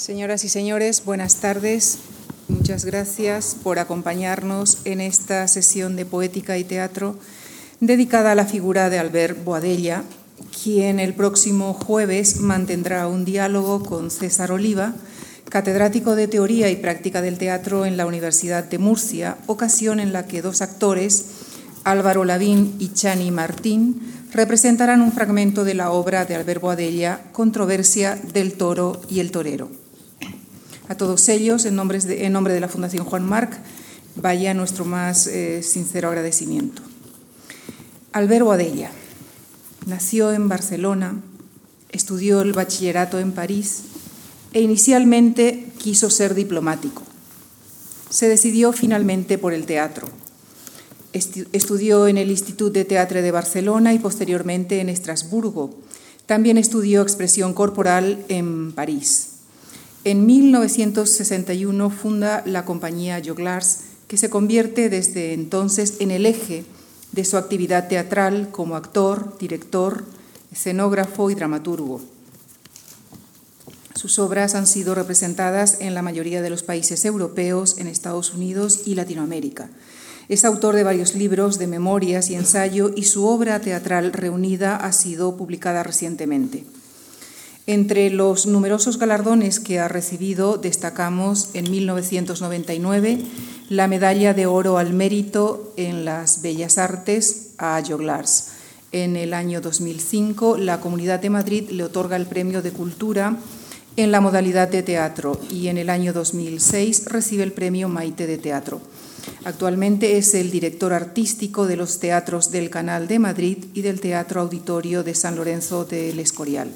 Señoras y señores, buenas tardes. Muchas gracias por acompañarnos en esta sesión de poética y teatro dedicada a la figura de Albert Boadella, quien el próximo jueves mantendrá un diálogo con César Oliva, catedrático de Teoría y Práctica del Teatro en la Universidad de Murcia, ocasión en la que dos actores, Álvaro Lavín y Chani Martín, representarán un fragmento de la obra de Albert Boadella, Controversia del Toro y el Torero. A todos ellos, en, nombre de la Fundación Juan Marc, vaya nuestro más eh, sincero agradecimiento. Albert Boadella nació en Barcelona, estudió el bachillerato en París e inicialmente quiso ser diplomático. Se decidió finalmente por el teatro. Estudió en el Institut de Teatre de Barcelona y posteriormente en Estrasburgo. También estudió expresión corporal en París. En 1961 funda la compañía Joglars, que se convierte desde entonces en el eje de su actividad teatral como actor, director, escenógrafo y dramaturgo. Sus obras han sido representadas en la mayoría de los países europeos, en Estados Unidos y Latinoamérica. Es autor de varios libros de memorias y ensayo y su obra teatral reunida ha sido publicada recientemente. Entre los numerosos galardones que ha recibido destacamos en 1999 la Medalla de Oro al Mérito en las Bellas Artes a Joglars. En el año 2005 la Comunidad de Madrid le otorga el Premio de Cultura en la modalidad de teatro y en el año 2006 recibe el premio Maite de Teatro. Actualmente es el director artístico de los teatros del Canal de Madrid y del Teatro Auditorio de San Lorenzo del Escorial.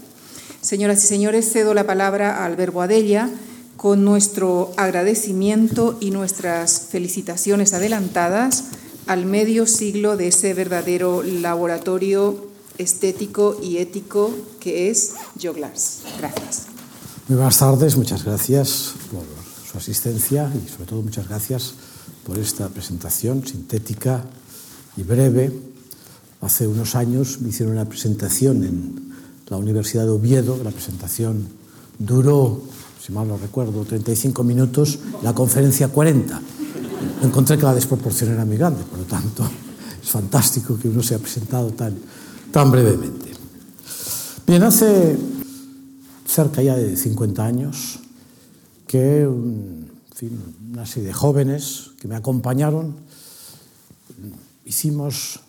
Señoras y señores, cedo la palabra a Alberto Adella con nuestro agradecimiento y nuestras felicitaciones adelantadas al medio siglo de ese verdadero laboratorio estético y ético que es Joglars. Gracias. Muy buenas tardes, muchas gracias por su asistencia y sobre todo muchas gracias por esta presentación sintética y breve. Hace unos años me hicieron una presentación en la Universidad de Oviedo. La presentación duró, si mal no recuerdo, 35 minutos, la conferencia 40. Encontré que la desproporción era muy grande, por lo tanto, es fantástico que uno se haya presentado tan, tan brevemente. Bien, hace cerca ya de 50 años que mm, en fin, una serie de jóvenes que me acompañaron hicimos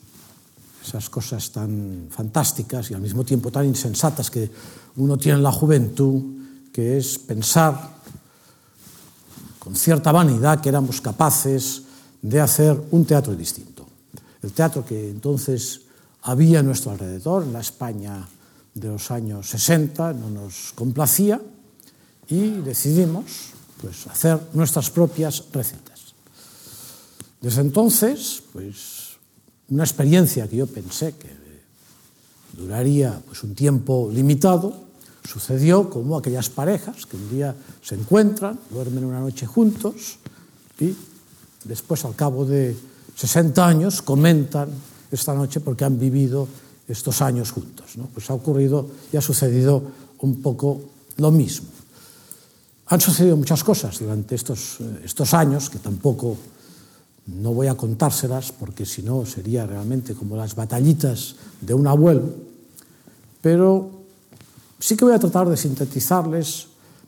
esas cosas tan fantásticas y al mismo tiempo tan insensatas que uno tiene en la juventud, que es pensar con cierta vanidad que éramos capaces de hacer un teatro distinto. El teatro que entonces había a nuestro alrededor, en la España de los años 60, no nos complacía y decidimos pues, hacer nuestras propias recetas. Desde entonces, pues una experiencia que yo pensé que duraría pues, un tiempo limitado, sucedió como aquellas parejas que un día se encuentran, duermen una noche juntos y después al cabo de 60 años comentan esta noche porque han vivido estos años juntos. ¿no? Pues ha ocurrido y ha sucedido un poco lo mismo. Han sucedido muchas cosas durante estos, eh, estos años que tampoco No voy a contárselas porque si no sería realmente como las batallitas de un abuelo, pero sí que voy a tratar de sintetizarles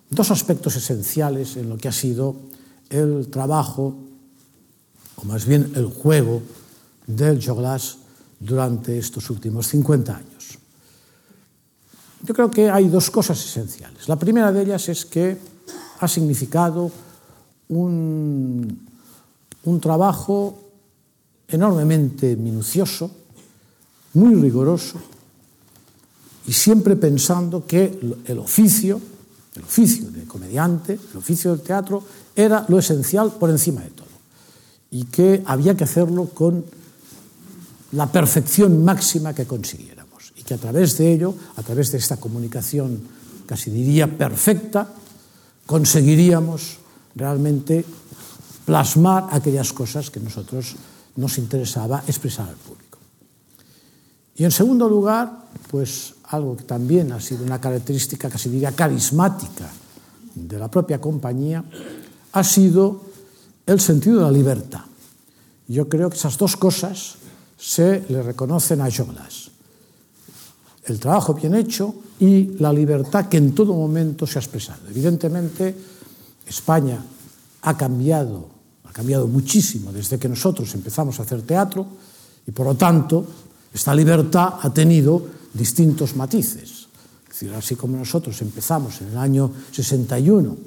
dos aspectos esenciales en lo que ha sido el trabajo, o más bien el juego, del Joglas durante estos últimos 50 años. Yo creo que hay dos cosas esenciales. La primera de ellas es que ha significado un un trabajo enormemente minucioso, muy rigoroso, y siempre pensando que el oficio, el oficio de comediante, el oficio del teatro, era lo esencial por encima de todo, y que había que hacerlo con la perfección máxima que consiguiéramos, y que a través de ello, a través de esta comunicación casi diría perfecta, conseguiríamos realmente plasmar aquellas cosas que nosotros nos interesaba expresar al público. Y en segundo lugar, pues algo que también ha sido una característica casi diría carismática de la propia compañía, ha sido el sentido de la libertad. Yo creo que esas dos cosas se le reconocen a Jonas. El trabajo bien hecho y la libertad que en todo momento se ha expresado. Evidentemente, España ha cambiado cambiado muchísimo desde que nosotros empezamos a hacer teatro y por lo tanto esta libertad ha tenido distintos matices. Es decir, así como nosotros empezamos en el año 61,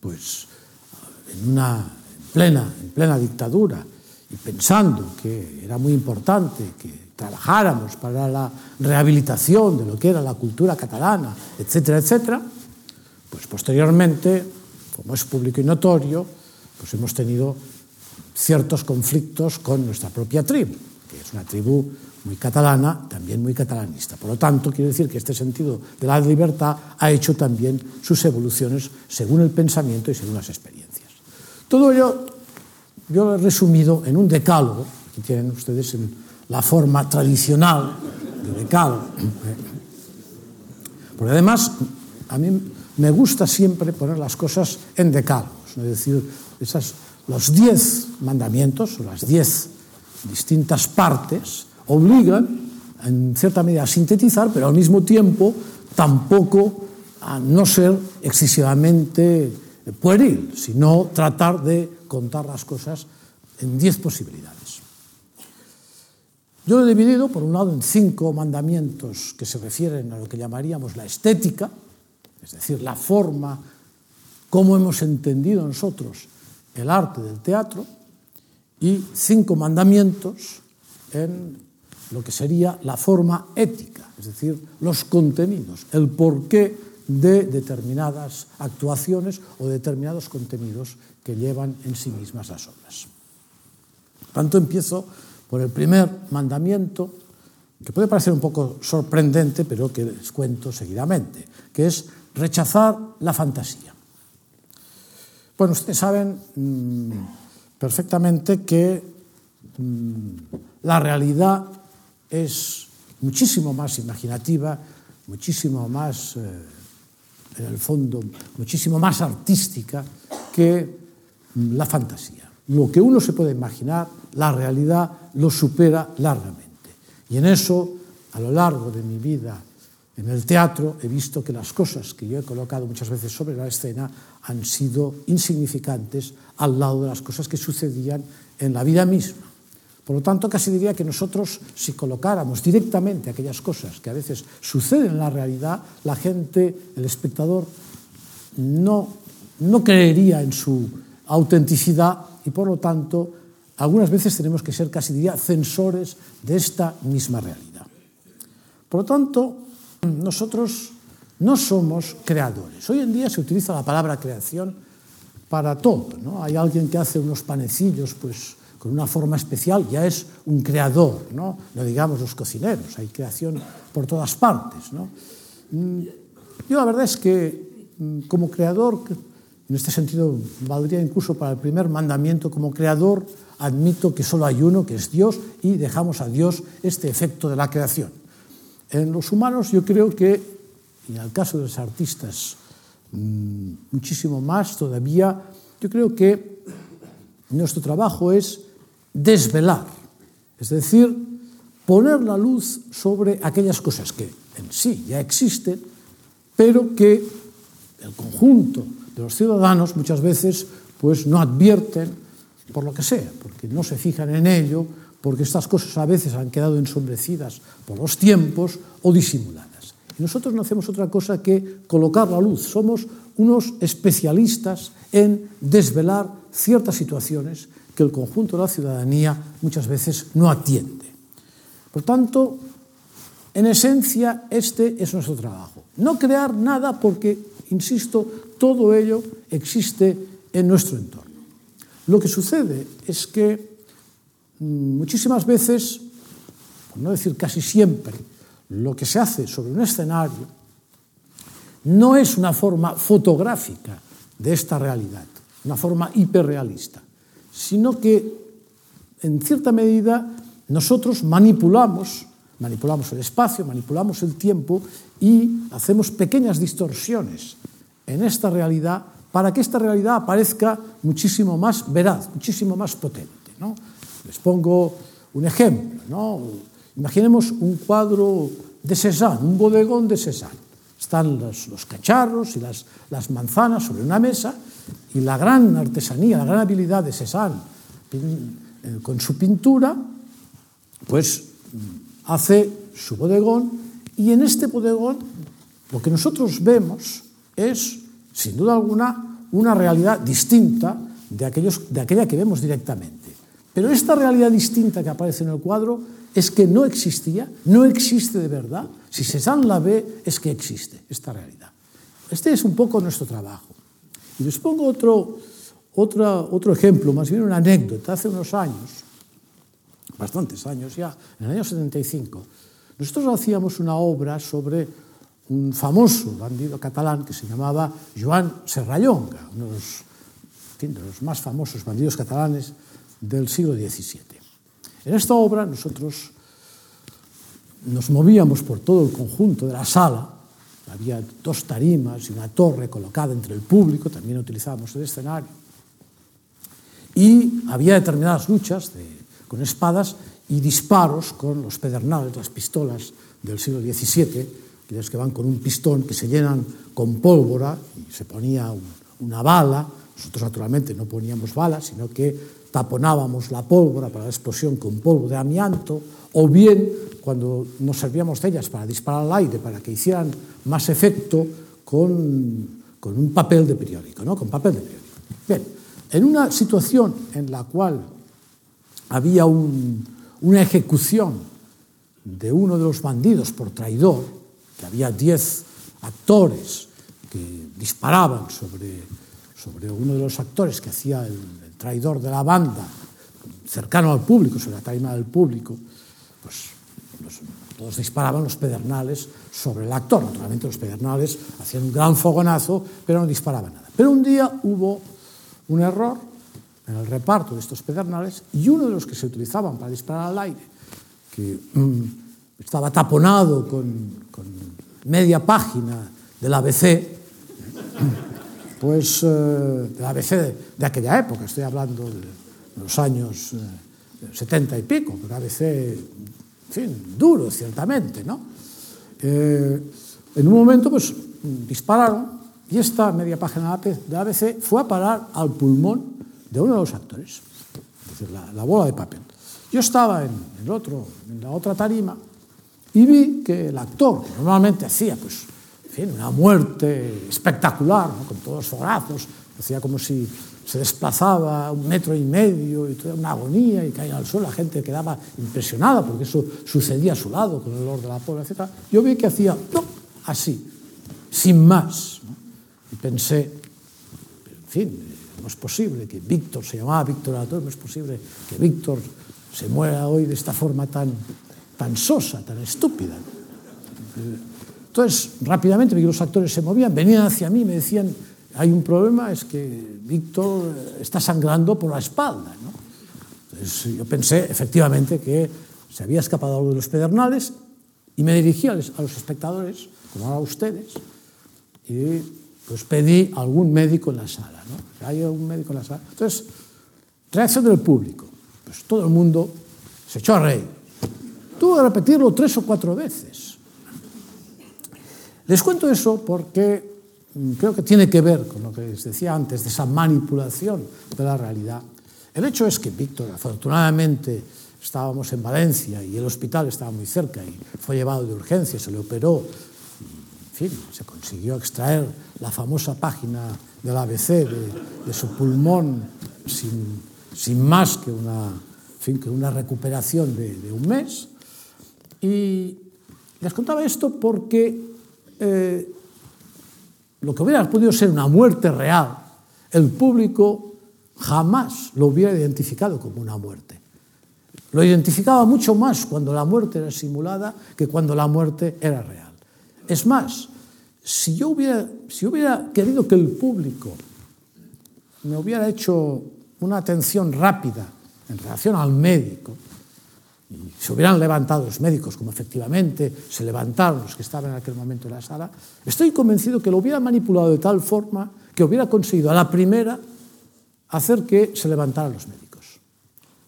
pues en una en plena, en plena dictadura y pensando que era muy importante que trabajáramos para la rehabilitación de lo que era la cultura catalana, etcétera, etcétera, pues posteriormente, como es público y notorio, pues hemos tenido ciertos conflictos con nuestra propia tribu, que es una tribu muy catalana, también muy catalanista. Por lo tanto, quiero decir que este sentido de la libertad ha hecho también sus evoluciones según el pensamiento y según las experiencias. Todo ello yo lo he resumido en un decálogo, que tienen ustedes en la forma tradicional de decálogo. ¿eh? Porque además, a mí me gusta siempre poner las cosas en decálogos, es decir, esas, los diez mandamientos, o las diez distintas partes, obligan en cierta medida a sintetizar, pero al mismo tiempo tampoco a no ser excesivamente pueril, sino tratar de contar las cosas en diez posibilidades. Yo lo he dividido, por un lado, en cinco mandamientos que se refieren a lo que llamaríamos la estética, es decir, la forma, cómo hemos entendido nosotros el arte del teatro y cinco mandamientos en lo que sería la forma ética, es decir, los contenidos, el porqué de determinadas actuaciones o determinados contenidos que llevan en sí mismas las obras. Tanto, empiezo por el primer mandamiento, que puede parecer un poco sorprendente, pero que les cuento seguidamente, que es rechazar la fantasía. Bueno, ustedes saben mmm, perfectamente que mmm, la realidad es muchísimo más imaginativa, muchísimo más, eh, en el fondo, muchísimo más artística que mmm, la fantasía. Lo que uno se puede imaginar, la realidad lo supera largamente. Y en eso, a lo largo de mi vida En el teatro he visto que las cosas que yo he colocado muchas veces sobre la escena han sido insignificantes al lado de las cosas que sucedían en la vida misma. Por lo tanto, casi diría que nosotros, si colocáramos directamente aquellas cosas que a veces suceden en la realidad, la gente, el espectador, no, no creería en su autenticidad y, por lo tanto, algunas veces tenemos que ser, casi diría, censores de esta misma realidad. Por lo tanto, Nosotros no somos creadores. Hoy en día se utiliza la palabra creación para todo. ¿no? Hay alguien que hace unos panecillos pues, con una forma especial, ya es un creador, no, no digamos los cocineros, hay creación por todas partes. ¿no? Mm, yo la verdad es que mm, como creador, en este sentido valdría incluso para el primer mandamiento, como creador admito que solo hay uno, que es Dios, y dejamos a Dios este efecto de la creación. En los humanos yo creo que, y en el caso de los artistas, mm, muchísimo más todavía, yo creo que nuestro trabajo es desvelar, es decir, poner la luz sobre aquellas cosas que en sí ya existen, pero que el conjunto de los ciudadanos muchas veces pues no advierten por lo que sea, porque no se fijan en ello, porque estas cosas a veces han quedado ensombrecidas por los tiempos o disimuladas. Y nosotros no hacemos otra cosa que colocar la luz. Somos unos especialistas en desvelar ciertas situaciones que el conjunto de la ciudadanía muchas veces no atiende. Por tanto, en esencia, este es nuestro trabajo. No crear nada porque, insisto, todo ello existe en nuestro entorno. Lo que sucede es que muchísimas veces, por no decir casi siempre, lo que se hace sobre un escenario no es una forma fotográfica de esta realidad, una forma hiperrealista, sino que en cierta medida nosotros manipulamos, manipulamos el espacio, manipulamos el tiempo y hacemos pequeñas distorsiones en esta realidad para que esta realidad aparezca muchísimo más veraz, muchísimo más potente. ¿no? Les pongo un ejemplo. ¿no? Imaginemos un cuadro de Cézanne, un bodegón de Cézanne. Están los, los cacharros y las, las, manzanas sobre una mesa y la gran artesanía, la gran habilidad de Cézanne eh, con su pintura, pues hace su bodegón y en este bodegón lo que nosotros vemos es, sin duda alguna, una realidad distinta de, aquellos, de aquella que vemos directamente. Pero esta realidad distinta que aparece en el cuadro es que no existía, no existe de verdad. Si Cézanne la ve, es que existe esta realidad. Este es un poco nuestro trabajo. Y les pongo otro, otra, otro ejemplo, más bien una anécdota. Hace unos años, bastantes años ya, en el año 75, nosotros hacíamos una obra sobre un famoso bandido catalán que se llamaba Joan Serrallonga, uno de los, fin, de los más famosos bandidos catalanes del siglo XVII. En esta obra nosotros nos movíamos por todo el conjunto de la sala, había dos tarimas y una torre colocada entre el público, también utilizábamos el escenario, y había determinadas luchas de, con espadas y disparos con los pedernales, las pistolas del siglo XVII, aquellas que van con un pistón que se llenan con pólvora y se ponía un, una bala Nosotros, naturalmente, no poníamos balas, sino que taponábamos la pólvora para la explosión con polvo de amianto, o bien, cuando nos servíamos de ellas para disparar al aire, para que hicieran más efecto, con, con un papel de periódico, ¿no? Con papel de periódico. Bien, en una situación en la cual había un, una ejecución de uno de los bandidos por traidor, que había diez actores que disparaban sobre sobre uno de los actores que hacía el, el traidor de la banda, cercano al público, sobre la tarima del público, pues los, todos disparaban los pedernales sobre el actor. Naturalmente los pedernales hacían un gran fogonazo, pero no disparaban nada. Pero un día hubo un error en el reparto de estos pedernales y uno de los que se utilizaban para disparar al aire, que mmm, estaba taponado con, con media página del ABC, pues, de la ABC de aquella época, estoy hablando de los años eh, 70 y pico, pero ABC, en fin, duro ciertamente, ¿no? Eh, en un momento, pues, dispararon y esta media página de ABC fue a parar al pulmón de uno de los actores, es decir, la, la bola de papel. Yo estaba en, el otro, en la otra tarima y vi que el actor, que normalmente hacía, pues, fin, una muerte espectacular, ¿no? con todos los forazos, hacía como si se desplazaba un metro y medio y toda una agonía y caía al suelo, la gente quedaba impresionada porque eso sucedía a su lado con el olor de la pobre, etc. Yo vi que hacía ¡pum! así, sin más. ¿no? Y pensé, en fin, no es posible que Víctor, se llamaba Víctor Arator, no es posible que Víctor se muera hoy de esta forma tan, tan sosa, tan estúpida. Entonces, rápidamente vi que los actores se movían, venían hacia mí, y me decían, hay un problema, es que Víctor eh, está sangrando por la espalda. ¿no? Entonces, yo pensé efectivamente que se había escapado algo de los pedernales y me dirigí a los, a los espectadores, como ahora a ustedes, y pues pedí a algún médico en la sala. ¿no? ¿Hay algún médico en la sala? Entonces, reacción del público. Pues todo el mundo se echó a reír. Tuve que repetirlo tres o cuatro veces. Les cuento eso porque mm, creo que tiene que ver con lo que les decía antes, de esa manipulación de la realidad. El hecho es que Víctor, afortunadamente, estábamos en Valencia y el hospital estaba muy cerca y fue llevado de urgencia, se le operó, en fin, se consiguió extraer la famosa página del ABC de, de su pulmón sin, sin más que una, en fin, que una recuperación de, de un mes. Y les contaba esto porque eh, lo que hubiera podido ser una muerte real, el público jamás lo hubiera identificado como una muerte. Lo identificaba mucho más cuando la muerte era simulada que cuando la muerte era real. Es más, si yo hubiera, si hubiera querido que el público me hubiera hecho una atención rápida en relación al médico, e se hubieran levantado os médicos, como efectivamente se levantaron los que estaban en aquel momento en la sala, estoy convencido que lo hubiera manipulado de tal forma que hubiera conseguido a la primera hacer que se levantaran los médicos.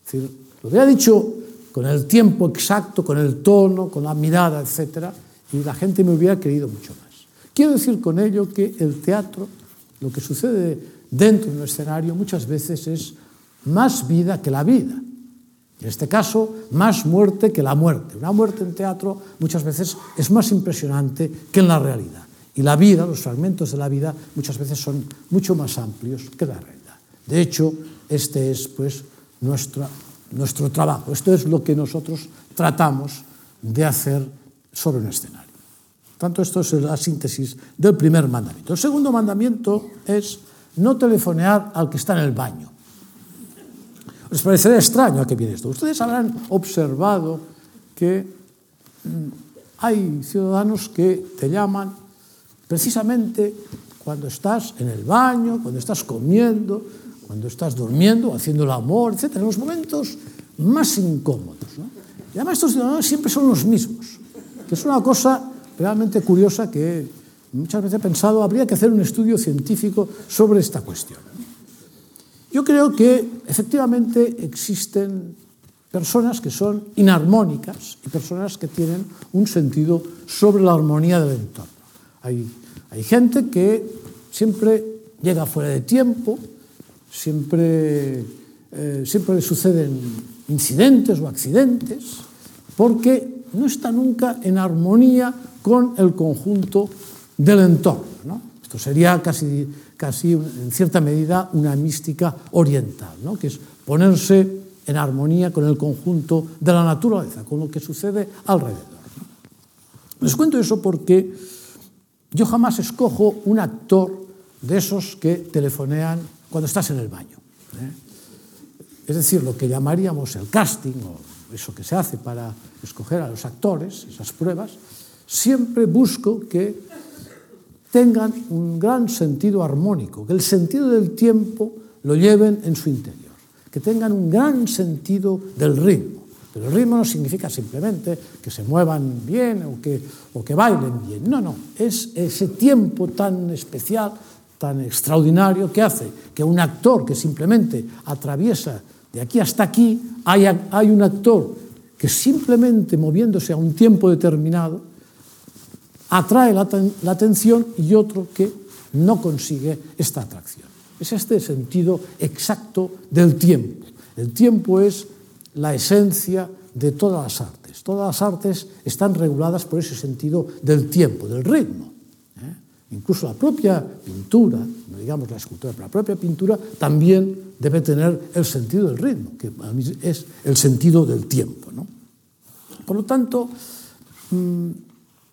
Es decir, lo hubiera dicho con el tiempo exacto, con el tono, con la mirada, etc., y la gente me hubiera creído mucho más. Quiero decir con ello que el teatro, lo que sucede dentro de un escenario, muchas veces es más vida que la vida. En este caso, más muerte que la muerte. Una muerte en teatro muchas veces es más impresionante que en la realidad. Y la vida, los fragmentos de la vida, muchas veces son mucho más amplios que la realidad. De hecho, este es pues nuestra, nuestro trabajo. Esto es lo que nosotros tratamos de hacer sobre un escenario. Tanto esto es la síntesis del primer mandamiento. El segundo mandamiento es no telefonear al que está en el baño les parecerá extraño a que viene esto. Ustedes habrán observado que mm, hay ciudadanos que te llaman precisamente cuando estás en el baño, cuando estás comiendo, cuando estás durmiendo, haciendo el amor, etc. En los momentos más incómodos. ¿no? Y además estos ciudadanos siempre son los mismos, que es una cosa realmente curiosa que muchas veces he pensado, habría que hacer un estudio científico sobre esta cuestión. Yo creo que efectivamente existen personas que son inarmónicas y personas que tienen un sentido sobre la armonía del entorno. Hay, hay gente que siempre llega fuera de tiempo, siempre, eh, siempre suceden incidentes o accidentes, porque no está nunca en armonía con el conjunto del entorno. ¿no? Esto sería casi casi, en cierta medida, una mística oriental, ¿no? que es ponerse en armonía con el conjunto de la naturaleza, con lo que sucede alrededor. ¿no? Les cuento eso porque yo jamás escojo un actor de esos que telefonean cuando estás en el baño. ¿eh? Es decir, lo que llamaríamos el casting, o eso que se hace para escoger a los actores, esas pruebas, siempre busco que tengan un gran sentido armónico, que el sentido del tiempo lo lleven en su interior, que tengan un gran sentido del ritmo. Pero el ritmo no significa simplemente que se muevan bien o que, o que bailen bien, no, no, es ese tiempo tan especial, tan extraordinario que hace que un actor que simplemente atraviesa de aquí hasta aquí, hay, hay un actor que simplemente moviéndose a un tiempo determinado, atrae la, la atención y otro que no consigue esta atracción. Es este sentido exacto del tiempo. El tiempo es la esencia de todas las artes. Todas las artes están reguladas por ese sentido del tiempo, del ritmo. ¿Eh? Incluso la propia pintura, no digamos la escultura, pero la propia pintura también debe tener el sentido del ritmo, que a mí es el sentido del tiempo. ¿no? Por lo tanto, mmm,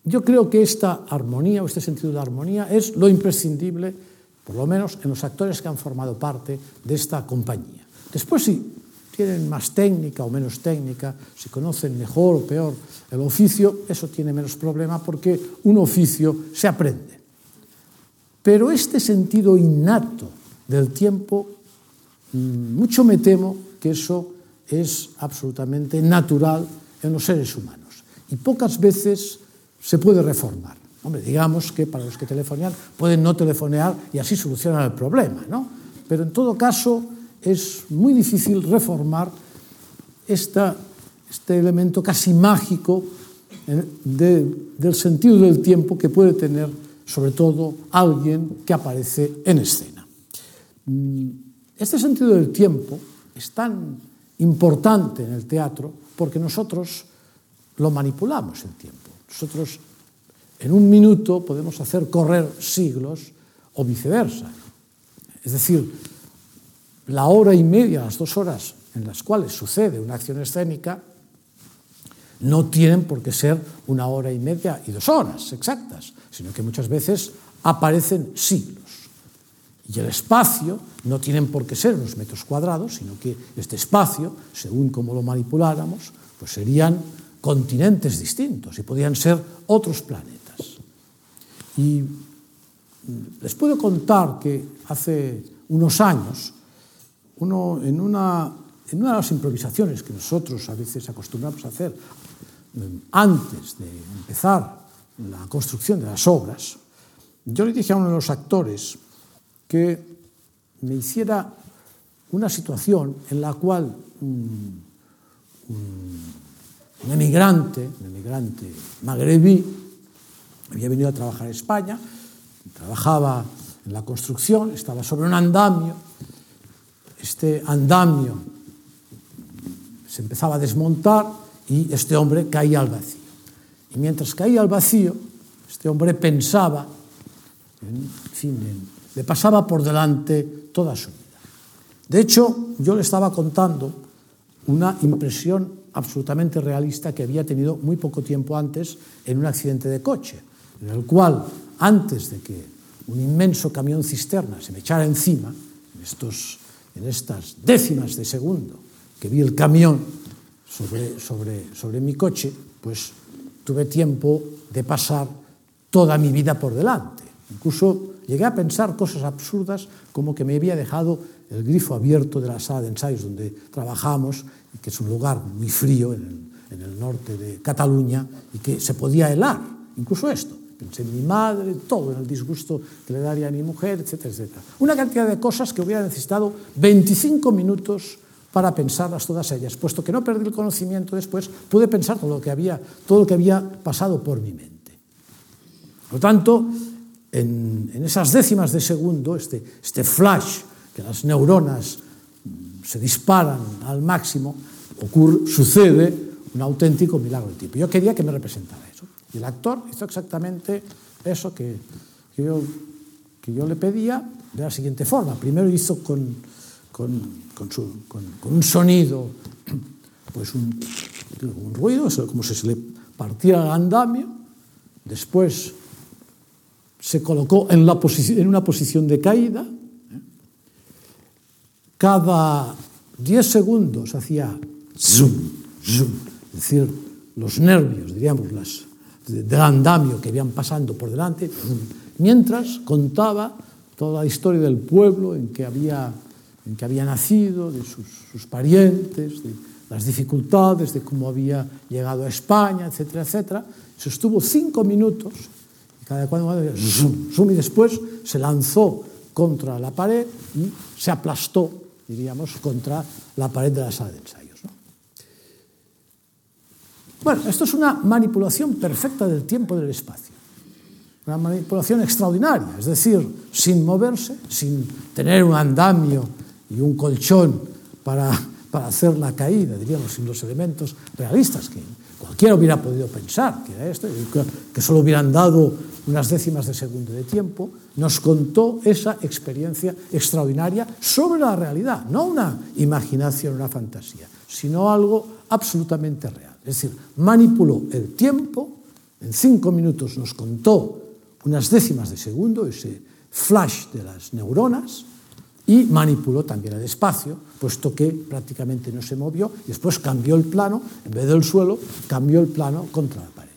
Yo creo que esta armonía o este sentido de armonía es lo imprescindible, por lo menos en los actores que han formado parte de esta compañía. Después, si tienen más técnica o menos técnica, si conocen mejor o peor el oficio, eso tiene menos problema porque un oficio se aprende. Pero este sentido innato del tiempo, mm, mucho me temo que eso es absolutamente natural en los seres humanos. Y pocas veces se puede reformar. Hombre, digamos que para los que telefonean pueden no telefonear y así solucionan el problema, ¿no? Pero en todo caso es muy difícil reformar esta, este elemento casi mágico eh, de, del sentido del tiempo que puede tener sobre todo alguien que aparece en escena. Mm, este sentido del tiempo es tan importante en el teatro porque nosotros lo manipulamos el tiempo. Nosotros en un minuto podemos hacer correr siglos o viceversa. Es decir, la hora y media, las dos horas en las cuales sucede una acción escénica, no tienen por qué ser una hora y media y dos horas exactas, sino que muchas veces aparecen siglos. Y el espacio no tienen por qué ser unos metros cuadrados, sino que este espacio, según como lo manipuláramos, pues serían continentes distintos y podían ser otros planetas. Y mm, les puedo contar que hace unos años, uno, en, una, en una de las improvisaciones que nosotros a veces acostumbramos a hacer mm, antes de empezar la construcción de las obras, yo le dije a uno de los actores que me hiciera una situación en la cual un, un un emigrante, un emigrante magrebí, había venido a trabajar a España, trabajaba en la construcción, estaba sobre un andamio, este andamio se empezaba a desmontar y este hombre caía al vacío. Y mientras caía al vacío, este hombre pensaba, en fin, en, le pasaba por delante toda su vida. De hecho, yo le estaba contando una impresión absolutamente realista que había tenido muy poco tiempo antes en un accidente de coche, en el cual, antes de que un inmenso camión cisterna se me echara encima, en, estos, en estas décimas de segundo que vi el camión sobre, sobre, sobre mi coche, pues tuve tiempo de pasar toda mi vida por delante. Incluso llegué a pensar cosas absurdas como que me había dejado el grifo abierto de la sala de ensayos donde trabajamos, que es un lugar muy frío en el, en el norte de Cataluña, y que se podía helar, incluso esto. Pensé en mi madre, todo, en el disgusto que le daría a mi mujer, etcétera, etcétera. Una cantidad de cosas que hubiera necesitado 25 minutos para pensarlas todas ellas, puesto que no perdí el conocimiento después, pude pensar todo lo que había, todo lo que había pasado por mi mente. Por lo tanto, en, en esas décimas de segundo, este, este flash que as neuronas mm, se disparan al máximo, ocurre, sucede un auténtico milagro del tipo. Yo quería que me representara eso. Y el actor hizo exactamente eso que, que, yo, que yo le pedía de la siguiente forma. Primero hizo con, con, con, su, con, con un sonido, pues un, un ruido, como si se le partiera el andamio. Después se colocó en, la en una posición de caída cada 10 segundos hacía zoom, zoom, es decir, los nervios, diríamos, las, del andamio que iban pasando por delante, mientras contaba toda la historia del pueblo en que había, en que había nacido, de sus, sus parientes, de las dificultades, de cómo había llegado a España, etcétera, etcétera. Se estuvo cinco minutos y cada cuando zoom, zoom, y después se lanzó contra la pared y se aplastó diríamos, contra la pared de la sala de ensayos. ¿no? Bueno, esto es una manipulación perfecta del tiempo y del espacio. Una manipulación extraordinaria, es decir, sin moverse, sin tener un andamio y un colchón para, para hacer la caída, diríamos, sin los elementos realistas que cualquiera hubiera podido pensar que era esto, que solo hubieran dado unas décimas de segundo de tiempo, nos contó esa experiencia extraordinaria sobre la realidad, no una imaginación, una fantasía, sino algo absolutamente real. Es decir, manipuló el tiempo, en cinco minutos nos contó unas décimas de segundo, ese flash de las neuronas, y manipuló también el espacio, puesto que prácticamente no se movió, y después cambió el plano, en vez del suelo, cambió el plano contra la pared.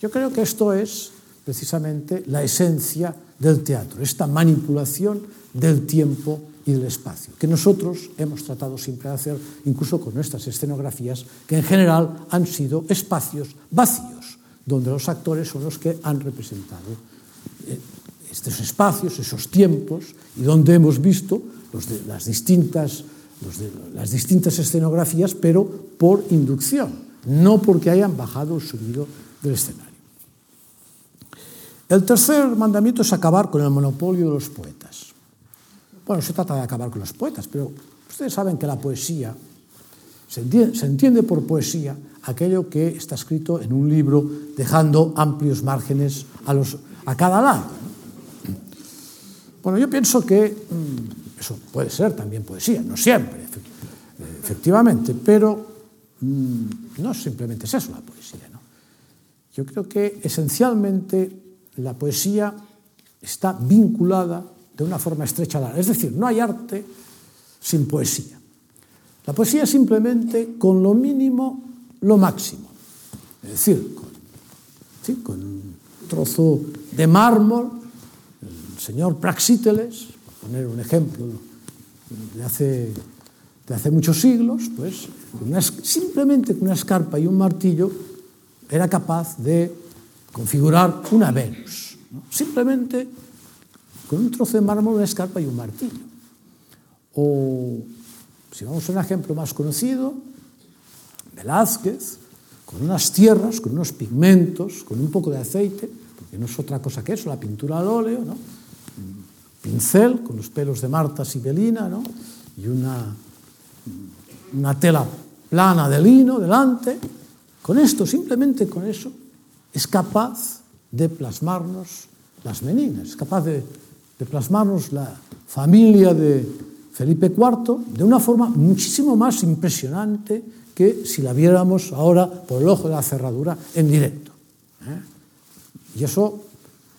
Yo creo que esto es precisamente la esencia del teatro, esta manipulación del tiempo y del espacio, que nosotros hemos tratado siempre de hacer, incluso con nuestras escenografías, que en general han sido espacios vacíos, donde los actores son los que han representado eh, estos espacios, esos tiempos, y donde hemos visto los de, las, distintas, los de, las distintas escenografías, pero por inducción, no porque hayan bajado o subido del escenario. El tercer mandamiento es acabar con el monopolio de los poetas. Bueno, se trata de acabar con los poetas, pero ustedes saben que la poesía se entiende, se entiende por poesía aquello que está escrito en un libro, dejando amplios márgenes a, los, a cada lado. Bueno, yo pienso que mm, eso puede ser también poesía, no siempre, eh, efectivamente, pero mm, no simplemente es eso la poesía. ¿no? Yo creo que esencialmente la poesía está vinculada de una forma estrecha a la... Es decir, no hay arte sin poesía. La poesía es simplemente con lo mínimo lo máximo. Es decir, con, ¿sí? con un trozo de mármol, el señor Praxíteles, por poner un ejemplo de hace, de hace muchos siglos, pues una, simplemente con una escarpa y un martillo era capaz de configurar una Venus, ¿no? simplemente con un trozo de mármol, una escarpa y un martillo. O, si vamos a un ejemplo más conocido, Velázquez, con unas tierras, con unos pigmentos, con un poco de aceite, porque no es otra cosa que eso, la pintura al óleo, ¿no? un pincel con los pelos de Marta Sibelina ¿no? y una, una tela plana de lino delante. Con esto, simplemente con eso, es capaz de plasmarnos las meninas, es capaz de, de plasmarnos la familia de Felipe IV de una forma muchísimo más impresionante que si la viéramos ahora por el ojo de la cerradura en directo. ¿eh? Y eso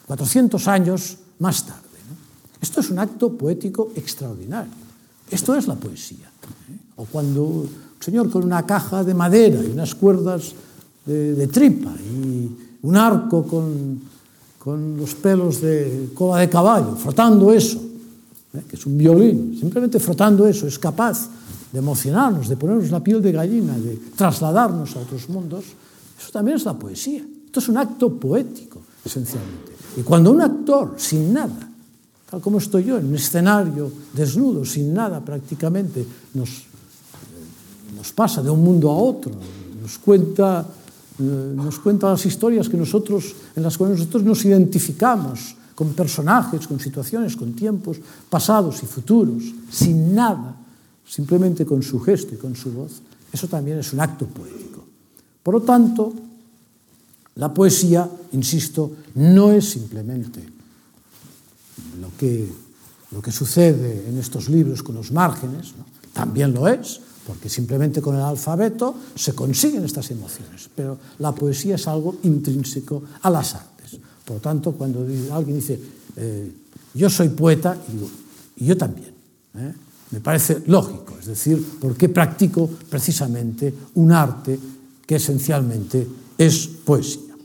400 años más tarde. ¿no? Esto es un acto poético extraordinario. Esto es la poesía. ¿eh? O cuando un señor con una caja de madera y unas cuerdas de, de tripa y un arco con, con los pelos de cola de caballo, frotando eso, ¿eh? que es un violín, simplemente frotando eso, es capaz de emocionarnos, de ponernos la piel de gallina, de trasladarnos a otros mundos, eso también es la poesía. Esto es un acto poético, esencialmente. Y cuando un actor, sin nada, tal como estoy yo, en un escenario desnudo, sin nada prácticamente, nos, eh, nos pasa de un mundo a otro, nos cuenta Eh, nos cuentan las historias que nosotros, en las cuales nosotros nos identificamos con personajes, con situaciones, con tiempos pasados y futuros, sin nada, simplemente con su gesto y con su voz, eso también es un acto poético. Por lo tanto, la poesía, insisto, no es simplemente lo que, lo que sucede en estos libros con los márgenes, ¿no? también lo es, porque simplemente con el alfabeto se consiguen estas emociones, pero la poesía es algo intrínseco a las artes. Por lo tanto, cuando alguien dice, eh, yo soy poeta, y digo, y yo también. ¿eh? Me parece lógico, es decir, porque practico precisamente un arte que esencialmente es poesía.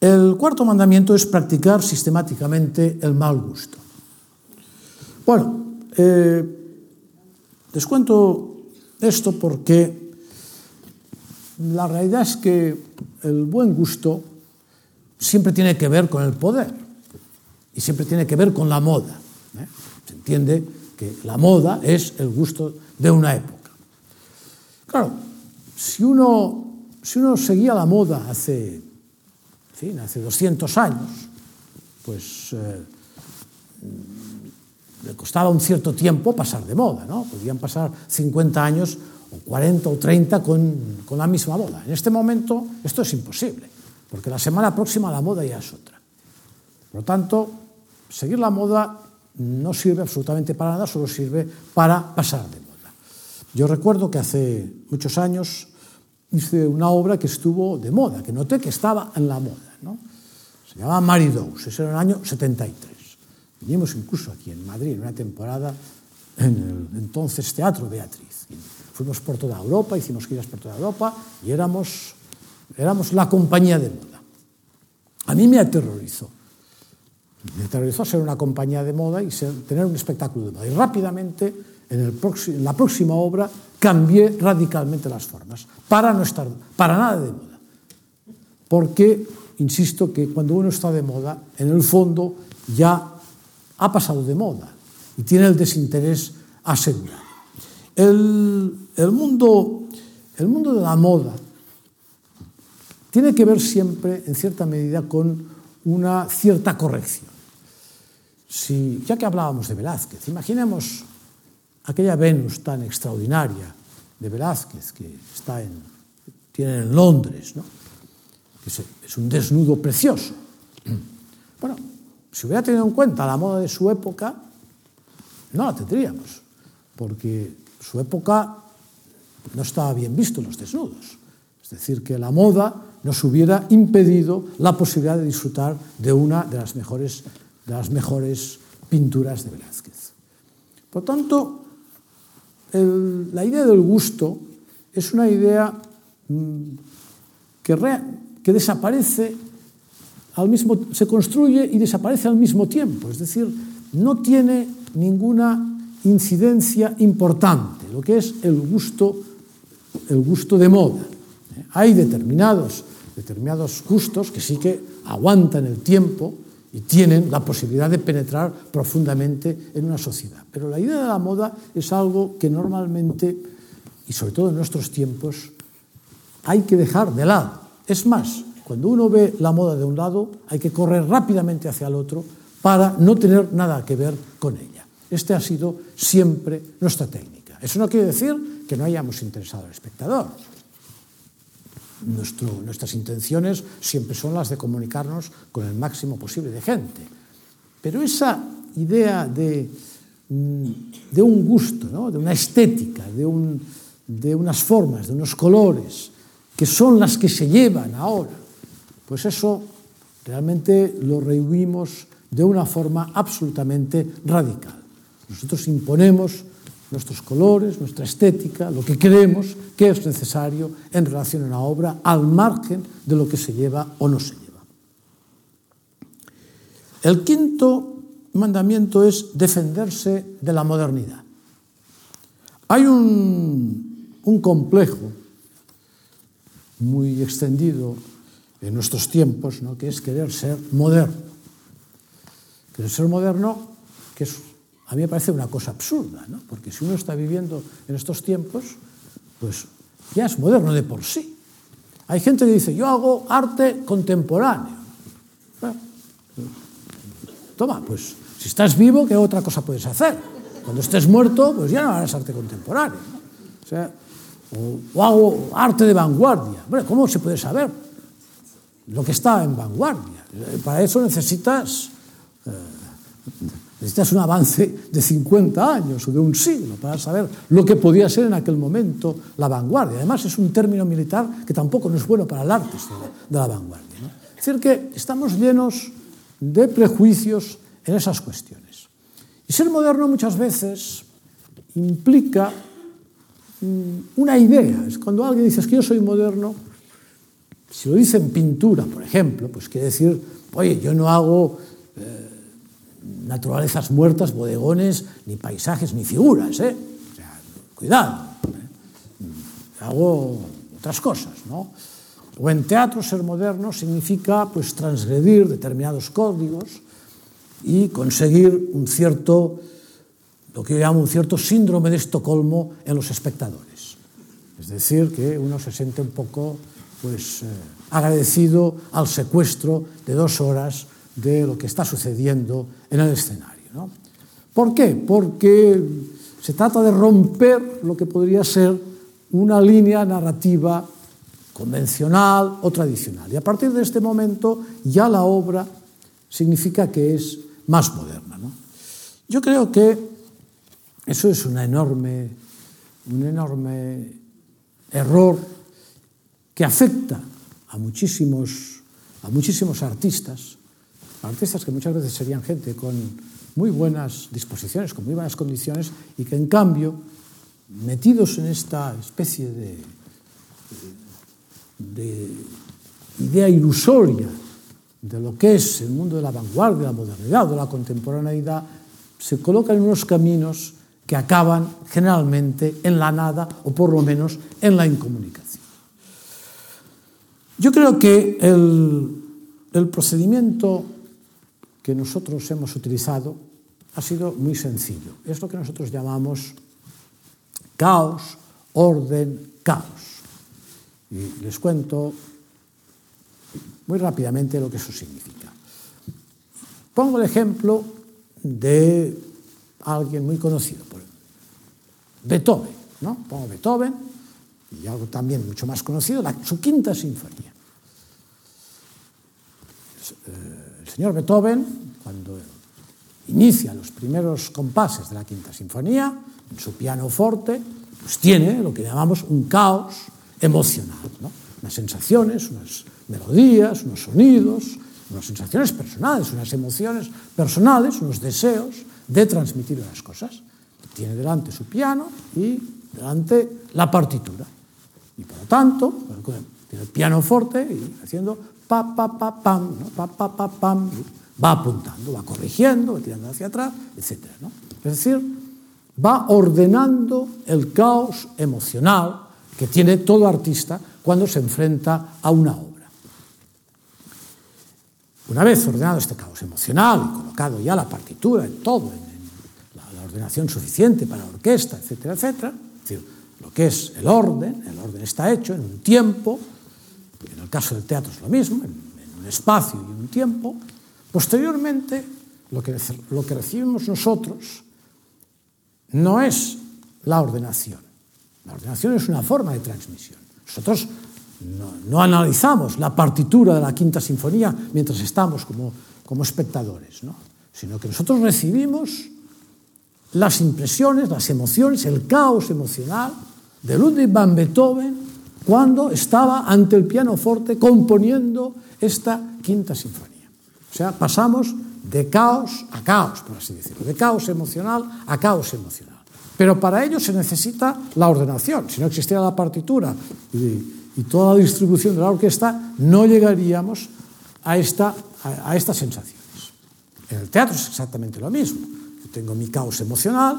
El cuarto mandamiento es practicar sistemáticamente el mal gusto. Bueno, eh, Les cuento esto porque la realidad es que el buen gusto siempre tiene que ver con el poder y siempre tiene que ver con la moda. ¿eh? Se entiende que la moda es el gusto de una época. Claro, si uno, si uno seguía la moda hace, en fin, hace 200 años, pues eh, le costaba un cierto tiempo pasar de moda, ¿no? Podían pasar 50 años o 40 o 30 con, con la misma moda. En este momento esto es imposible, porque la semana próxima la moda ya es otra. Por lo tanto, seguir la moda no sirve absolutamente para nada, solo sirve para pasar de moda. Yo recuerdo que hace muchos años hice una obra que estuvo de moda, que noté que estaba en la moda. ¿no? Se llamaba Maridous, ese era el año 73. Teníamos incluso aquí en Madrid, en una temporada, en el entonces Teatro Beatriz. Y fuimos por toda Europa, hicimos giras por toda Europa y éramos, éramos la compañía de moda. A mí me aterrorizó. Me aterrorizó ser una compañía de moda y ser, tener un espectáculo de moda. Y rápidamente, en, el en la próxima obra, cambié radicalmente las formas para no estar para nada de moda. Porque, insisto, que cuando uno está de moda, en el fondo ya ha pasado de moda y tiene el desinterés asegurado. El, el, mundo, el mundo de la moda tiene que ver siempre, en cierta medida, con una cierta corrección. Si, ya que hablábamos de Velázquez, imaginemos aquella Venus tan extraordinaria de Velázquez que está en, tiene en Londres, ¿no? es, es un desnudo precioso. Bueno, Si hubiera tenido en cuenta la moda de su época, no la tendríamos, porque su época no estaba bien visto los desnudos. Es decir, que la moda nos hubiera impedido la posibilidad de disfrutar de una de las mejores, de las mejores pinturas de Velázquez. Por tanto, el, la idea del gusto es una idea mm, que, re, que desaparece al mismo, se construye y desaparece al mismo tiempo, es decir, no tiene ninguna incidencia importante, lo que es el gusto, el gusto de moda. ¿eh? Hay determinados, determinados gustos que sí que aguantan el tiempo y tienen la posibilidad de penetrar profundamente en una sociedad. Pero la idea de la moda es algo que normalmente, y sobre todo en nuestros tiempos, hay que dejar de lado. Es más, Cuando uno ve la moda de un lado, hay que correr rápidamente hacia el otro para no tener nada que ver con ella. Esta ha sido siempre nuestra técnica. Eso no quiere decir que no hayamos interesado al espectador. Nuestro, nuestras intenciones siempre son las de comunicarnos con el máximo posible de gente. Pero esa idea de, mm, de un gusto, ¿no? de una estética, de, un, de unas formas, de unos colores, que son las que se llevan ahora Pues eso realmente lo rehuimos de una forma absolutamente radical. Nosotros imponemos nuestros colores, nuestra estética, lo que creemos que es necesario en relación a una obra al margen de lo que se lleva o no se lleva. El quinto mandamiento es defenderse de la modernidad. Hay un, un complejo muy extendido en nuestros tiempos, ¿no? que es querer ser moderno. Querer ser moderno, que es, a mí me parece una cosa absurda, ¿no? porque si uno está viviendo en estos tiempos, pues ya es moderno de por sí. Hay gente que dice, yo hago arte contemporáneo. Bueno, toma, pues si estás vivo, ¿qué otra cosa puedes hacer? Cuando estés muerto, pues ya no harás arte contemporáneo. ¿no? O, sea, o, o hago arte de vanguardia. Bueno, ¿cómo se puede saber? lo que está en vanguardia. Eh, para eso necesitas, eh, necesitas un avance de 50 años o de un siglo para saber lo que podía ser en aquel momento la vanguardia. Además, es un término militar que tampoco no es bueno para el arte de la vanguardia. ¿no? Es decir, que estamos llenos de prejuicios en esas cuestiones. Y ser moderno muchas veces implica mm, una idea. Es cuando alguien dice es que yo soy moderno, Si lo dicen pintura, por ejemplo, pues quiere decir, oye, yo no hago eh, naturalezas muertas, bodegones, ni paisajes, ni figuras, ¿eh? O sea, cuidado, ¿eh? hago otras cosas, ¿no? O en teatro ser moderno significa pues transgredir determinados códigos y conseguir un cierto, lo que yo llamo un cierto síndrome de Estocolmo en los espectadores. Es decir, que uno se siente un poco pues, eh, agradecido al secuestro de dos horas de lo que está sucediendo en el escenario. ¿no? ¿Por qué? Porque se trata de romper lo que podría ser una línea narrativa convencional o tradicional. Y a partir de este momento ya la obra significa que es más moderna. ¿no? Yo creo que eso es una enorme, un enorme error que afecta a muchísimos, a muchísimos artistas, artistas que muchas veces serían gente con muy buenas disposiciones, con muy buenas condiciones, y que en cambio, metidos en esta especie de, de idea ilusoria de lo que es el mundo de la vanguardia, de la modernidad, de la contemporaneidad, se colocan en unos caminos que acaban generalmente en la nada o por lo menos en la incomunicación. Yo creo que el, el procedimiento que nosotros hemos utilizado ha sido muy sencillo. Es lo que nosotros llamamos caos, orden, caos. Y les cuento muy rápidamente lo que eso significa. Pongo el ejemplo de alguien muy conocido, por Beethoven, ¿no? Pongo Beethoven, y algo también mucho más conocido, la, su quinta sinfonía. Eh, el señor Beethoven, cuando inicia los primeros compases de la quinta sinfonía, en su pianoforte, pues tiene lo que llamamos un caos emocional, ¿no? unas sensaciones, unas melodías, unos sonidos, unas sensaciones personales, unas emociones personales, unos deseos de transmitir las cosas. Tiene delante su piano y delante la partitura. Y por lo tanto, tiene el pianoforte y haciendo pa, pa, pa, pam, ¿no? pa, pa, pa, pam, va apuntando, va corrigiendo, va tirando hacia atrás, etc. ¿no? Es decir, va ordenando el caos emocional que tiene todo artista cuando se enfrenta a una obra. Una vez ordenado este caos emocional y colocado ya la partitura en todo, en, en la, la, ordenación suficiente para la orquesta, etcétera, etcétera, es decir, lo que es el orden, el orden está hecho en un tiempo, en el caso del teatro es lo mismo, en, en un espacio y un tiempo, posteriormente lo que, lo que recibimos nosotros no es la ordenación, la ordenación es una forma de transmisión. Nosotros no, no, analizamos la partitura de la quinta sinfonía mientras estamos como, como espectadores, ¿no? sino que nosotros recibimos las impresiones, las emociones, el caos emocional de Ludwig van Beethoven cuando estaba ante el pianoforte componiendo esta quinta sinfonía. O sea, pasamos de caos a caos, por así decirlo, de caos emocional a caos emocional. Pero para ello se necesita la ordenación. Si no existiera la partitura y, y toda la distribución de la orquesta, no llegaríamos a, esta, a, a estas sensaciones. En el teatro es exactamente lo mismo. Yo tengo mi caos emocional,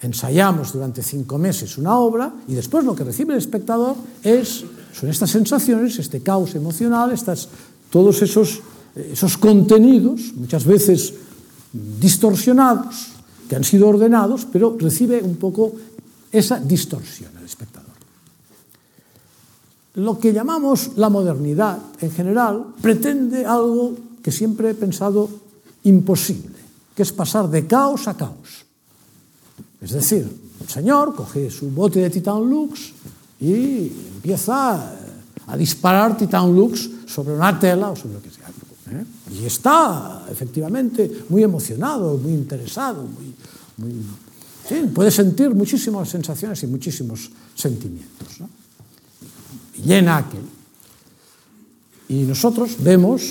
ensayamos durante cinco meses una obra y después lo que recibe el espectador es, son estas sensaciones, este caos emocional, estas, todos esos, esos contenidos, muchas veces distorsionados, que han sido ordenados, pero recibe un poco esa distorsión el espectador. Lo que llamamos la modernidad en general pretende algo que siempre he pensado imposible, que es pasar de caos a caos Es decir, el señor coge su bote de Titan Lux y empieza eh, a disparar Titan Lux sobre una tela o sobre lo que sea. ¿eh? Y está, efectivamente, muy emocionado, muy interesado, muy, muy Sí, puede sentir muchísimas sensaciones y muchísimos sentimientos. ¿no? Y llena aquel. Y nosotros vemos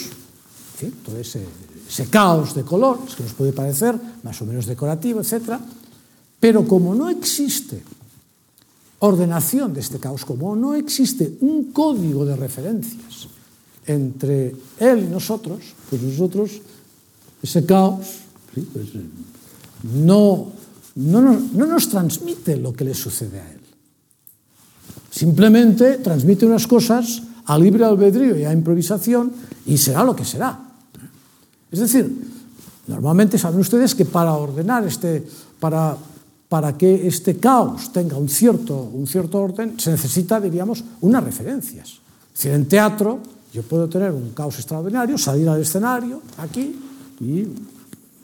¿sí? todo ese, ese, caos de color, que nos puede parecer más o menos decorativo, etc. Pero como no existe ordenación de este caos, como no existe un código de referencias entre él y nosotros, pues nosotros ese caos ¿sí? pues, eh, no, no, nos, no nos transmite lo que le sucede a él. Simplemente transmite unas cosas a libre albedrío y a improvisación y será lo que será. Es decir, normalmente saben ustedes que para ordenar este, para para que este caos tenga un cierto, un cierto orden, se necesita, diríamos, unas referencias. Es decir, en teatro yo puedo tener un caos extraordinario, salir al escenario, aquí, y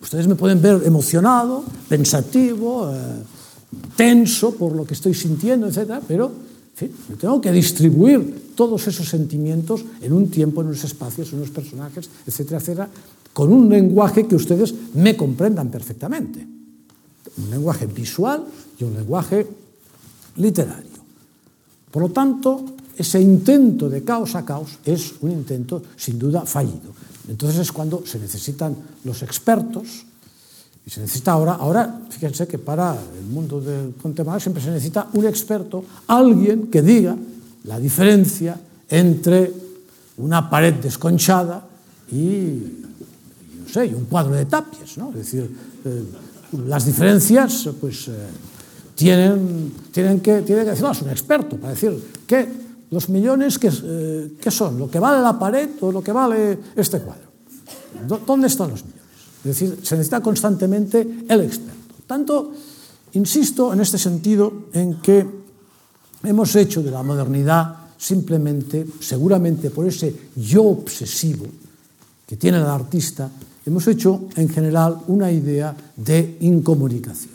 ustedes me pueden ver emocionado, pensativo, eh, tenso por lo que estoy sintiendo, etc. Pero, en fin, yo tengo que distribuir todos esos sentimientos en un tiempo, en unos espacios, en unos personajes, etcétera, etcétera, con un lenguaje que ustedes me comprendan perfectamente un lenguaje visual y un lenguaje literario. Por lo tanto, ese intento de caos a caos es un intento sin duda fallido. Entonces es cuando se necesitan los expertos y se necesita ahora, ahora fíjense que para el mundo del contemporáneo siempre se necesita un experto, alguien que diga la diferencia entre una pared desconchada y, y no sé, y un cuadro de tapies, ¿no? Es decir, eh, las diferencias, pues eh, tienen, tienen, que, tienen que decirlo, un experto para decir que los millones que, eh, que, son, lo que vale la pared o lo que vale este cuadro. ¿Dónde están los millones? Es decir, se necesita constantemente el experto. Tanto, insisto en este sentido en que hemos hecho de la modernidad simplemente, seguramente por ese yo obsesivo que tiene el artista, hemos hecho en general una idea de incomunicación.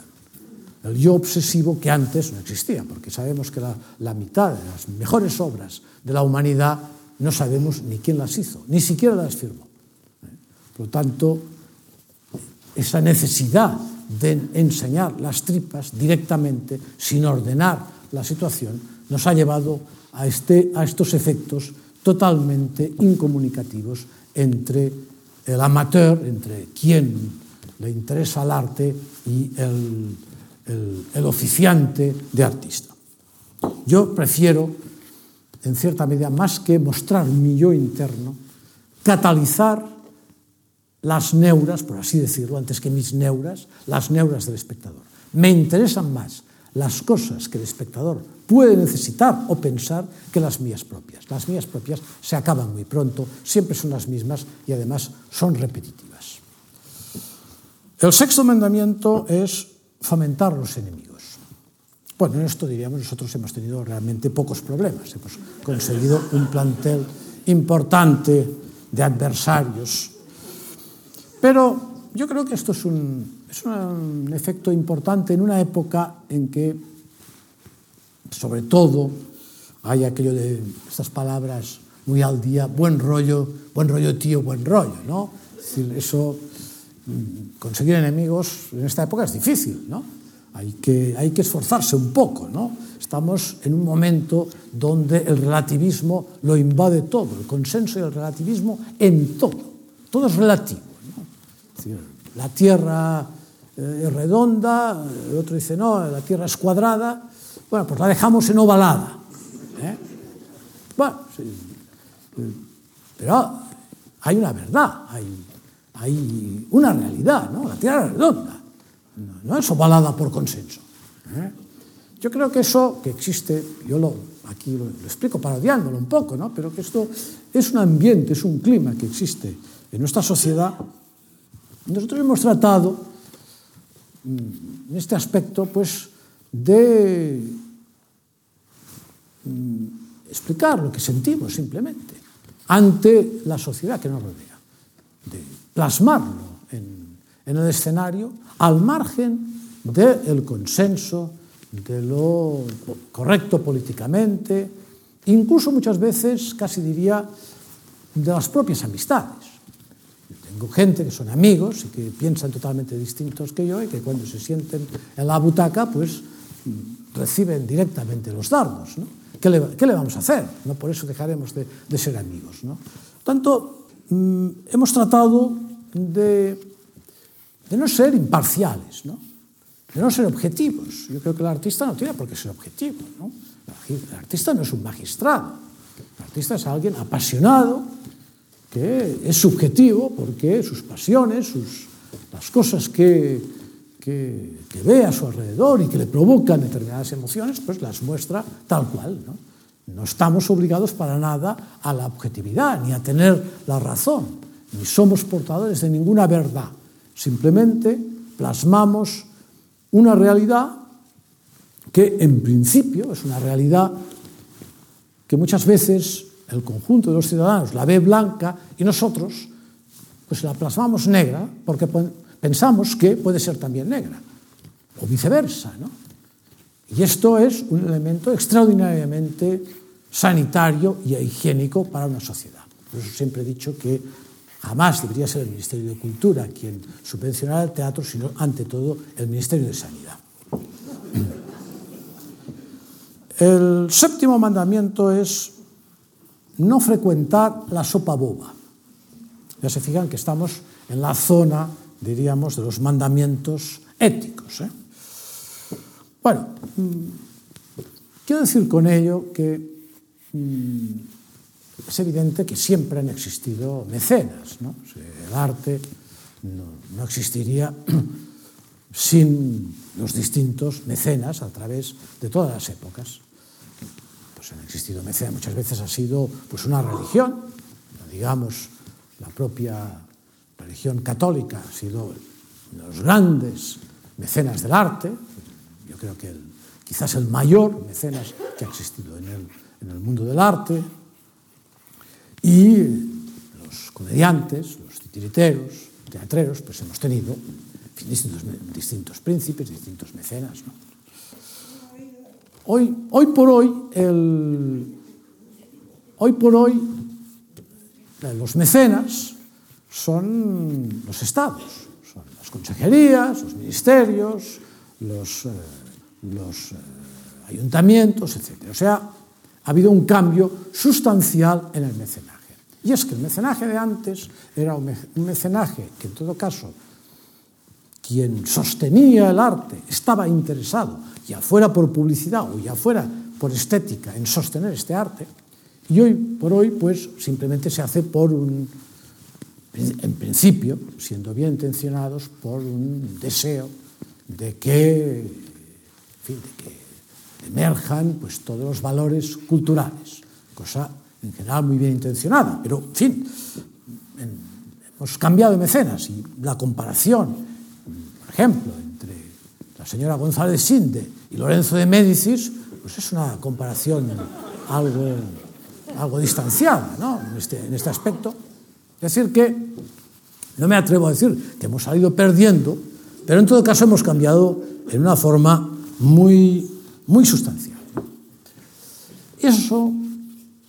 El yo obsesivo que antes no existía, porque sabemos que la, la mitad de las mejores obras de la humanidad no sabemos ni quién las hizo, ni siquiera las firmó. Por lo tanto, esa necesidad de enseñar las tripas directamente, sin ordenar la situación, nos ha llevado a, este, a estos efectos totalmente incomunicativos entre el amateur, entre quien le interesa el arte y el, el, el oficiante de artista. Yo prefiero, en cierta medida, más que mostrar mi yo interno, catalizar las neuras, por así decirlo, antes que mis neuras, las neuras del espectador. Me interesan más las cosas que el espectador puede necesitar o pensar que las mías propias. Las mías propias se acaban muy pronto, siempre son las mismas y además son repetitivas. El sexto mandamiento es fomentar los enemigos. Bueno, en esto diríamos nosotros hemos tenido realmente pocos problemas, hemos conseguido un plantel importante de adversarios. Pero yo creo que esto es un, es un efecto importante en una época en que, sobre todo, hay aquello de estas palabras muy al día, buen rollo, buen rollo tío, buen rollo, ¿no? Es decir, eso, mm, conseguir enemigos en esta época es difícil, ¿no? Hay que, hay que esforzarse un poco, ¿no? Estamos en un momento donde el relativismo lo invade todo, el consenso y el relativismo en todo. Todo es relativo decir, la Tierra eh, es redonda, el otro dice, no, la Tierra es cuadrada. Bueno, pues la dejamos en ovalada. ¿eh? Bueno, sí, pero hay una verdad, hay, hay, una realidad, ¿no? La Tierra es redonda, no, no es ovalada por consenso. ¿eh? Yo creo que eso que existe, yo lo, aquí lo, lo, explico parodiándolo un poco, ¿no? pero que esto es un ambiente, es un clima que existe en nuestra sociedad Nosotros hemos tratado mm, en este aspecto pues de mm, explicar lo que sentimos simplemente ante la sociedad que nos rodea, de plasmarlo en, en el escenario al margen del de consenso, de lo correcto políticamente, incluso muchas veces, casi diría, de las propias amistades. Tengo gente que son amigos y que piensan totalmente distintos que yo y que cuando se sienten en la butaca, pues reciben directamente los dardos. ¿no? ¿Qué, le, ¿Qué, le, vamos a hacer? ¿No? Por eso dejaremos de, de ser amigos. ¿no? Tanto, mmm, hemos tratado de, de, no ser imparciales, ¿no? de no ser objetivos. Yo creo que el artista no tiene por qué ser objetivo. ¿no? El artista no es un magistrado. El artista es alguien apasionado que es subjetivo porque sus pasiones, sus, las cosas que, que, que, ve a su alrededor y que le provocan determinadas emociones, pues las muestra tal cual. ¿no? no estamos obligados para nada a la objetividad ni a tener la razón, ni somos portadores de ninguna verdad. Simplemente plasmamos una realidad que en principio es una realidad que muchas veces el conjunto de los ciudadanos la ve blanca y nosotros pues la plasmamos negra porque pensamos que puede ser también negra, o viceversa. ¿no? Y esto es un elemento extraordinariamente sanitario y higiénico para una sociedad. Por eso siempre he dicho que jamás debería ser el Ministerio de Cultura quien subvencionara el teatro, sino ante todo el Ministerio de Sanidad. El séptimo mandamiento es no frecuentar la sopa boba. Ya se fijan que estamos en la zona, diríamos, de los mandamientos éticos. ¿eh? Bueno, mm, quiero decir con ello que mm, es evidente que siempre han existido mecenas. ¿no? El arte no, no existiría sin los distintos mecenas a través de todas las épocas pues han existido mecenas, muchas veces ha sido pues una religión, digamos la propia religión católica ha sido los grandes mecenas del arte, yo creo que el, quizás el mayor mecenas que ha existido en el, en el mundo del arte, y los comediantes, los titiriteros, teatreros, pues hemos tenido distintos, distintos príncipes, distintos mecenas. ¿no? Hoy, hoy por hoy, el, hoy por hoy, los mecenas son los estados, son las consejerías, los ministerios, los, eh, los eh, ayuntamientos, etc. O sea, ha habido un cambio sustancial en el mecenaje. Y es que el mecenaje de antes era un mecenaje que en todo caso quien sostenía el arte estaba interesado, ya fuera por publicidad o ya fuera por estética, en sostener este arte, y hoy por hoy, pues simplemente se hace por un, en principio, siendo bien intencionados, por un deseo de que, en fin, de que emerjan pues, todos los valores culturales, cosa en general muy bien intencionada, pero, en fin, en, hemos cambiado de mecenas y la comparación ejemplo, entre la señora González Sinde y Lorenzo de Médicis, pues es una comparación algo, algo distanciada ¿no? en, este, en este aspecto. Es decir, que no me atrevo a decir que hemos salido perdiendo, pero en todo caso hemos cambiado en una forma muy, muy sustancial. Eso,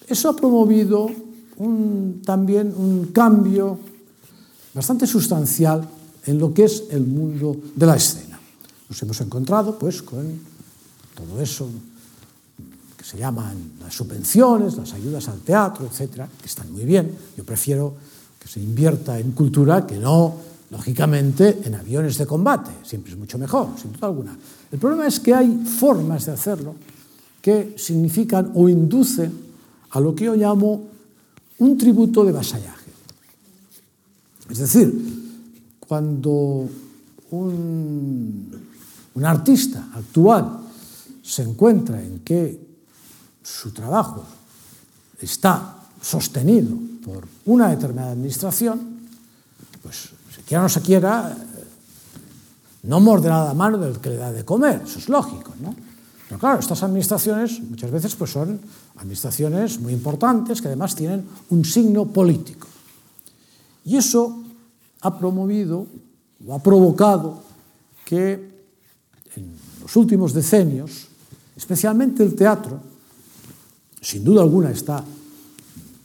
eso ha promovido un, también un cambio bastante sustancial en lo que es el mundo de la escena. Nos hemos encontrado pues con todo eso que se llaman las subvenciones, las ayudas al teatro, etcétera, que están muy bien. Yo prefiero que se invierta en cultura que no, lógicamente, en aviones de combate. Siempre es mucho mejor, sin duda alguna. El problema es que hay formas de hacerlo que significan o inducen a lo que yo llamo un tributo de vasallaje. Es decir, cuando un, un artista actual se encuentra en que su trabajo está sostenido por una determinada administración, pues se quiera o no se quiera, no morderá la mano del que le da de comer, eso es lógico, ¿no? Pero claro, estas administraciones muchas veces pues son administraciones muy importantes que además tienen un signo político. Y eso ha promovido o ha provocado que en los últimos decenios, especialmente el teatro, sin duda alguna está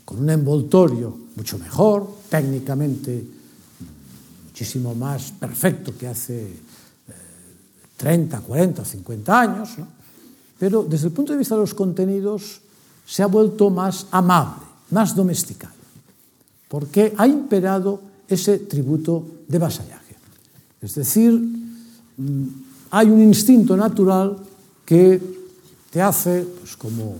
con un envoltorio mucho mejor, técnicamente muchísimo más perfecto que hace 30, 40, 50 años, ¿no? pero desde el punto de vista de los contenidos se ha vuelto más amable, más domesticado, porque ha imperado ese tributo de vasallaje. Es decir, mm, hay un instinto natural que te hace, pues como,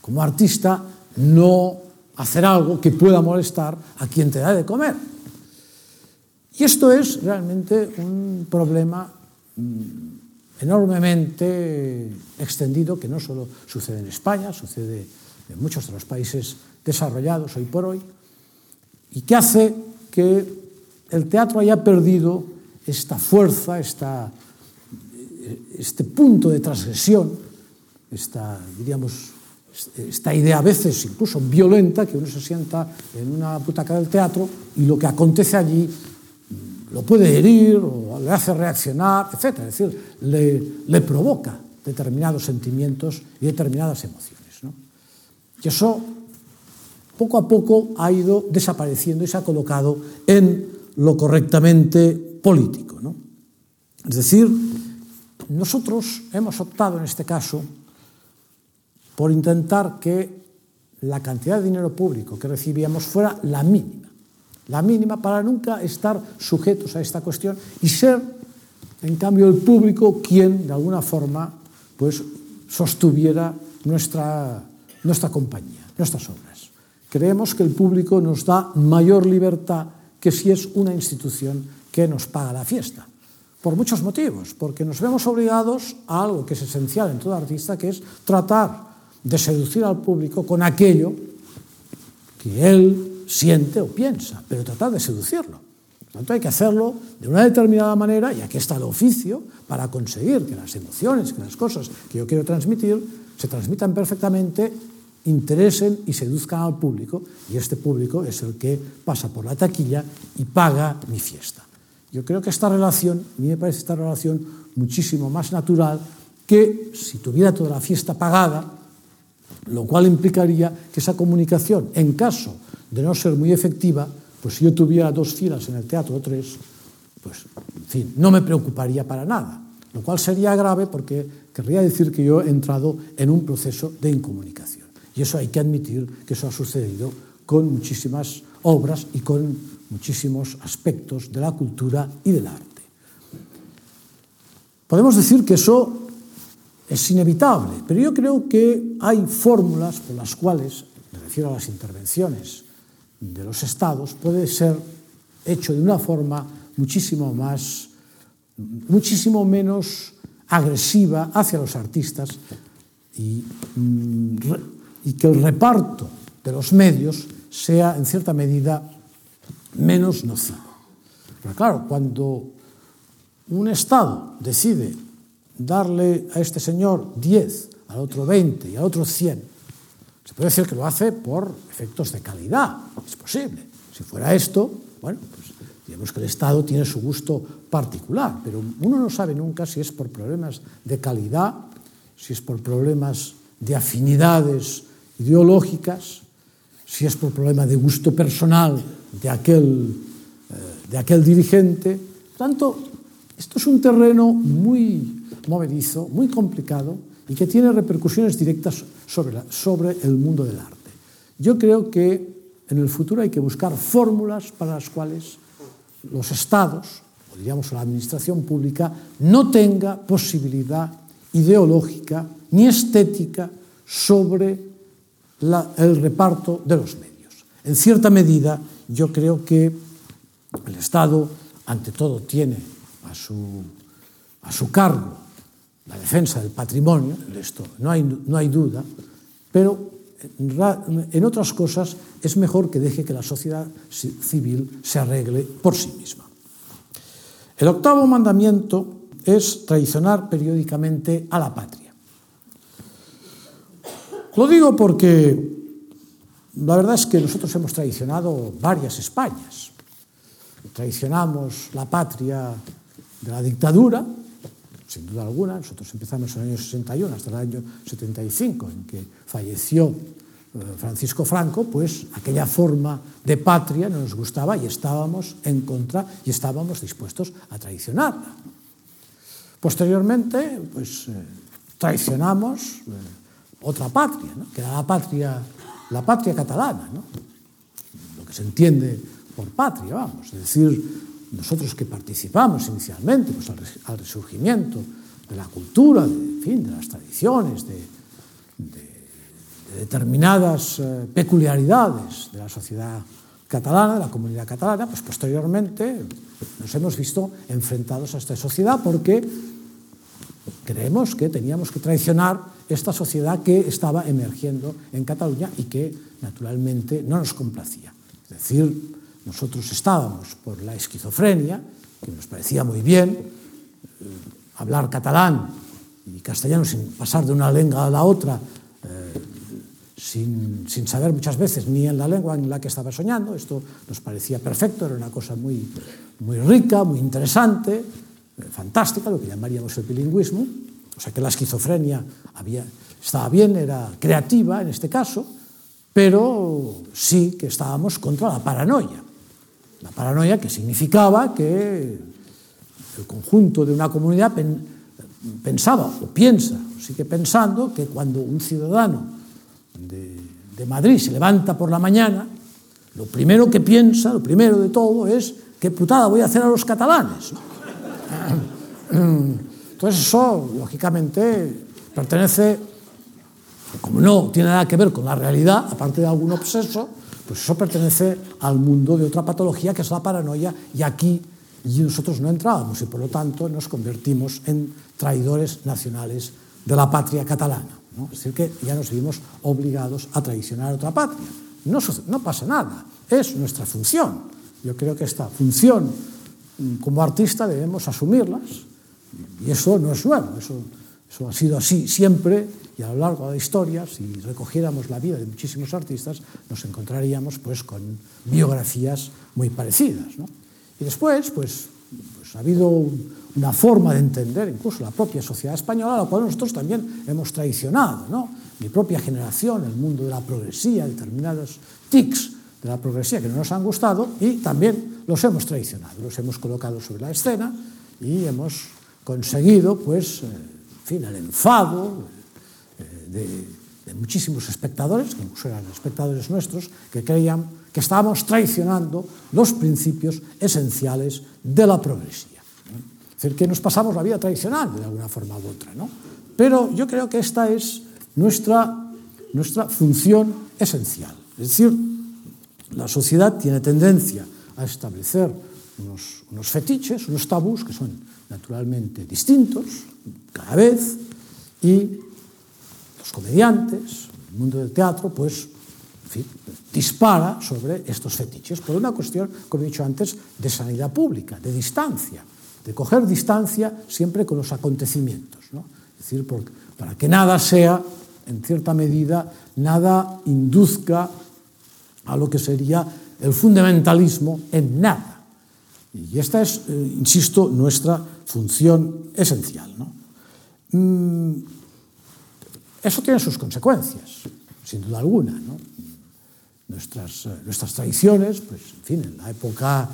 como artista, no hacer algo que pueda molestar a quien te da de comer. Y esto es realmente un problema mm, enormemente extendido que no solo sucede en España, sucede en muchos de los países desarrollados hoy por hoy, y que hace que el teatro haya perdido esta fuerza, esta, este punto de transgresión, esta, diríamos, esta idea a veces incluso violenta, que uno se sienta en una butaca del teatro y lo que acontece allí lo puede herir o le hace reaccionar, etc. Es decir, le, le provoca determinados sentimientos y determinadas emociones. ¿no? Y eso poco a poco ha ido desapareciendo y se ha colocado en lo correctamente político. ¿no? Es decir, nosotros hemos optado en este caso por intentar que la cantidad de dinero público que recibíamos fuera la mínima, la mínima para nunca estar sujetos a esta cuestión y ser, en cambio, el público quien, de alguna forma, pues sostuviera nuestra, nuestra compañía, nuestras obras. Creemos que el público nos da mayor libertad que si es una institución que nos paga la fiesta. Por muchos motivos, porque nos vemos obligados a algo que es esencial en todo artista, que es tratar de seducir al público con aquello que él siente o piensa, pero tratar de seducirlo. Por tanto, hay que hacerlo de una determinada manera, y aquí está el oficio, para conseguir que las emociones, que las cosas que yo quiero transmitir, se transmitan perfectamente interesen y seduzcan al público, y este público es el que pasa por la taquilla y paga mi fiesta. Yo creo que esta relación, a mí me parece esta relación muchísimo más natural que si tuviera toda la fiesta pagada, lo cual implicaría que esa comunicación, en caso de no ser muy efectiva, pues si yo tuviera dos filas en el teatro o tres, pues, en fin, no me preocuparía para nada, lo cual sería grave porque querría decir que yo he entrado en un proceso de incomunicación. Y eso hay que admitir que eso ha sucedido con muchísimas obras y con muchísimos aspectos de la cultura y del arte. Podemos decir que eso es inevitable, pero yo creo que hay fórmulas por las cuales, me refiero a las intervenciones de los estados, puede ser hecho de una forma muchísimo más, muchísimo menos agresiva hacia los artistas y mm, y que el reparto de los medios sea, en cierta medida, menos nocivo. Pero claro, cuando un Estado decide darle a este señor 10, al otro 20 y al otro 100, se puede decir que lo hace por efectos de calidad, es posible. Si fuera esto, bueno, pues digamos que el Estado tiene su gusto particular, pero uno no sabe nunca si es por problemas de calidad, si es por problemas de afinidades ideológicas, si es por problema de gusto personal de aquel, eh, de aquel dirigente. Por tanto, esto es un terreno muy movedizo, muy complicado y que tiene repercusiones directas sobre, la, sobre el mundo del arte. Yo creo que en el futuro hay que buscar fórmulas para las cuales los estados, o diríamos la administración pública, no tenga posibilidad ideológica ni estética sobre la, el reparto de los medios. En cierta medida, yo creo que el Estado, ante todo, tiene a su, a su cargo la defensa del patrimonio, de esto no hay, no hay duda, pero en otras cosas es mejor que deje que la sociedad civil se arregle por sí misma. El octavo mandamiento es traicionar periódicamente a la patria. Lo digo porque la verdad es que nosotros hemos traicionado varias Españas. Traicionamos la patria de la dictadura, sin duda alguna. Nosotros empezamos en el año 61 hasta el año 75, en que falleció eh, Francisco Franco, pues aquella forma de patria no nos gustaba y estábamos en contra y estábamos dispuestos a traicionarla. Posteriormente, pues eh, traicionamos. Eh, otra patria, ¿no? que era la patria, la patria catalana, ¿no? lo que se entiende por patria, vamos, es decir, nosotros que participamos inicialmente pues, al, resurgimiento de la cultura, de, en fin, de las tradiciones, de, de, de determinadas eh, peculiaridades de la sociedad catalana, de la comunidad catalana, pues posteriormente nos hemos visto enfrentados a esta sociedad porque creemos que teníamos que traicionar esta sociedad que estaba emergiendo en Cataluña y que naturalmente no nos complacía. Es decir, nosotros estábamos por la esquizofrenia, que nos parecía muy bien, eh, hablar catalán y castellano sin pasar de una lengua a la otra, eh, sin, sin, saber muchas veces ni en la lengua en la que estaba soñando, esto nos parecía perfecto, era una cosa muy, muy rica, muy interesante, fantástica, lo que llamaríamos el bilingüismo, o sea que la esquizofrenia había, estaba bien, era creativa en este caso, pero sí que estábamos contra la paranoia. La paranoia que significaba que el conjunto de una comunidad pen, pensaba o piensa, o sigue pensando que cuando un ciudadano de, de Madrid se levanta por la mañana, lo primero que piensa, lo primero de todo es qué putada voy a hacer a los catalanes. ¿no? Entonces eso, lógicamente, pertenece, como no tiene nada que ver con la realidad, aparte de algún obseso, pues eso pertenece al mundo de otra patología que es la paranoia y aquí y nosotros no entrábamos y por lo tanto nos convertimos en traidores nacionales de la patria catalana. ¿no? Es decir, que ya nos vimos obligados a traicionar a otra patria. No, no pasa nada, es nuestra función. Yo creo que esta función Mm, como artista debemos asumirlas. Y eso no es nuevo, eso, eso ha sido así siempre y a lo largo de la historia, si recogiéramos la vida de muchísimos artistas, nos encontraríamos pues, con biografías muy parecidas. ¿no? Y después, pues, pues ha habido una forma de entender incluso la propia sociedad española, a la cual nosotros también hemos traicionado. ¿no? Mi propia generación, el mundo de la progresía, determinados tics de la progresía que no nos han gustado y también los hemos traicionado, los hemos colocado sobre la escena y hemos conseguido, pues, eh, en fin, el enfado eh, de, de muchísimos espectadores, que incluso eran espectadores nuestros, que creían que estábamos traicionando los principios esenciales de la progresía. Es decir, que nos pasamos la vida traicionando de alguna forma u otra, ¿no? Pero yo creo que esta es nuestra, nuestra función esencial. Es decir, la sociedad tiene tendencia a establecer unos, unos fetiches, unos tabús que son naturalmente distintos cada vez y los comediantes, el mundo del teatro, pues en fin, dispara sobre estos fetiches por una cuestión, como he dicho antes, de sanidad pública, de distancia, de coger distancia siempre con los acontecimientos. ¿no? Es decir, por, para que nada sea, en cierta medida, nada induzca a lo que sería el fundamentalismo en nada. Y esta es, eh, insisto, nuestra función esencial. ¿no? Mm, eso tiene sus consecuencias, sin duda alguna. ¿no? Nuestras, eh, nuestras tradiciones, pues, en fin, en la época,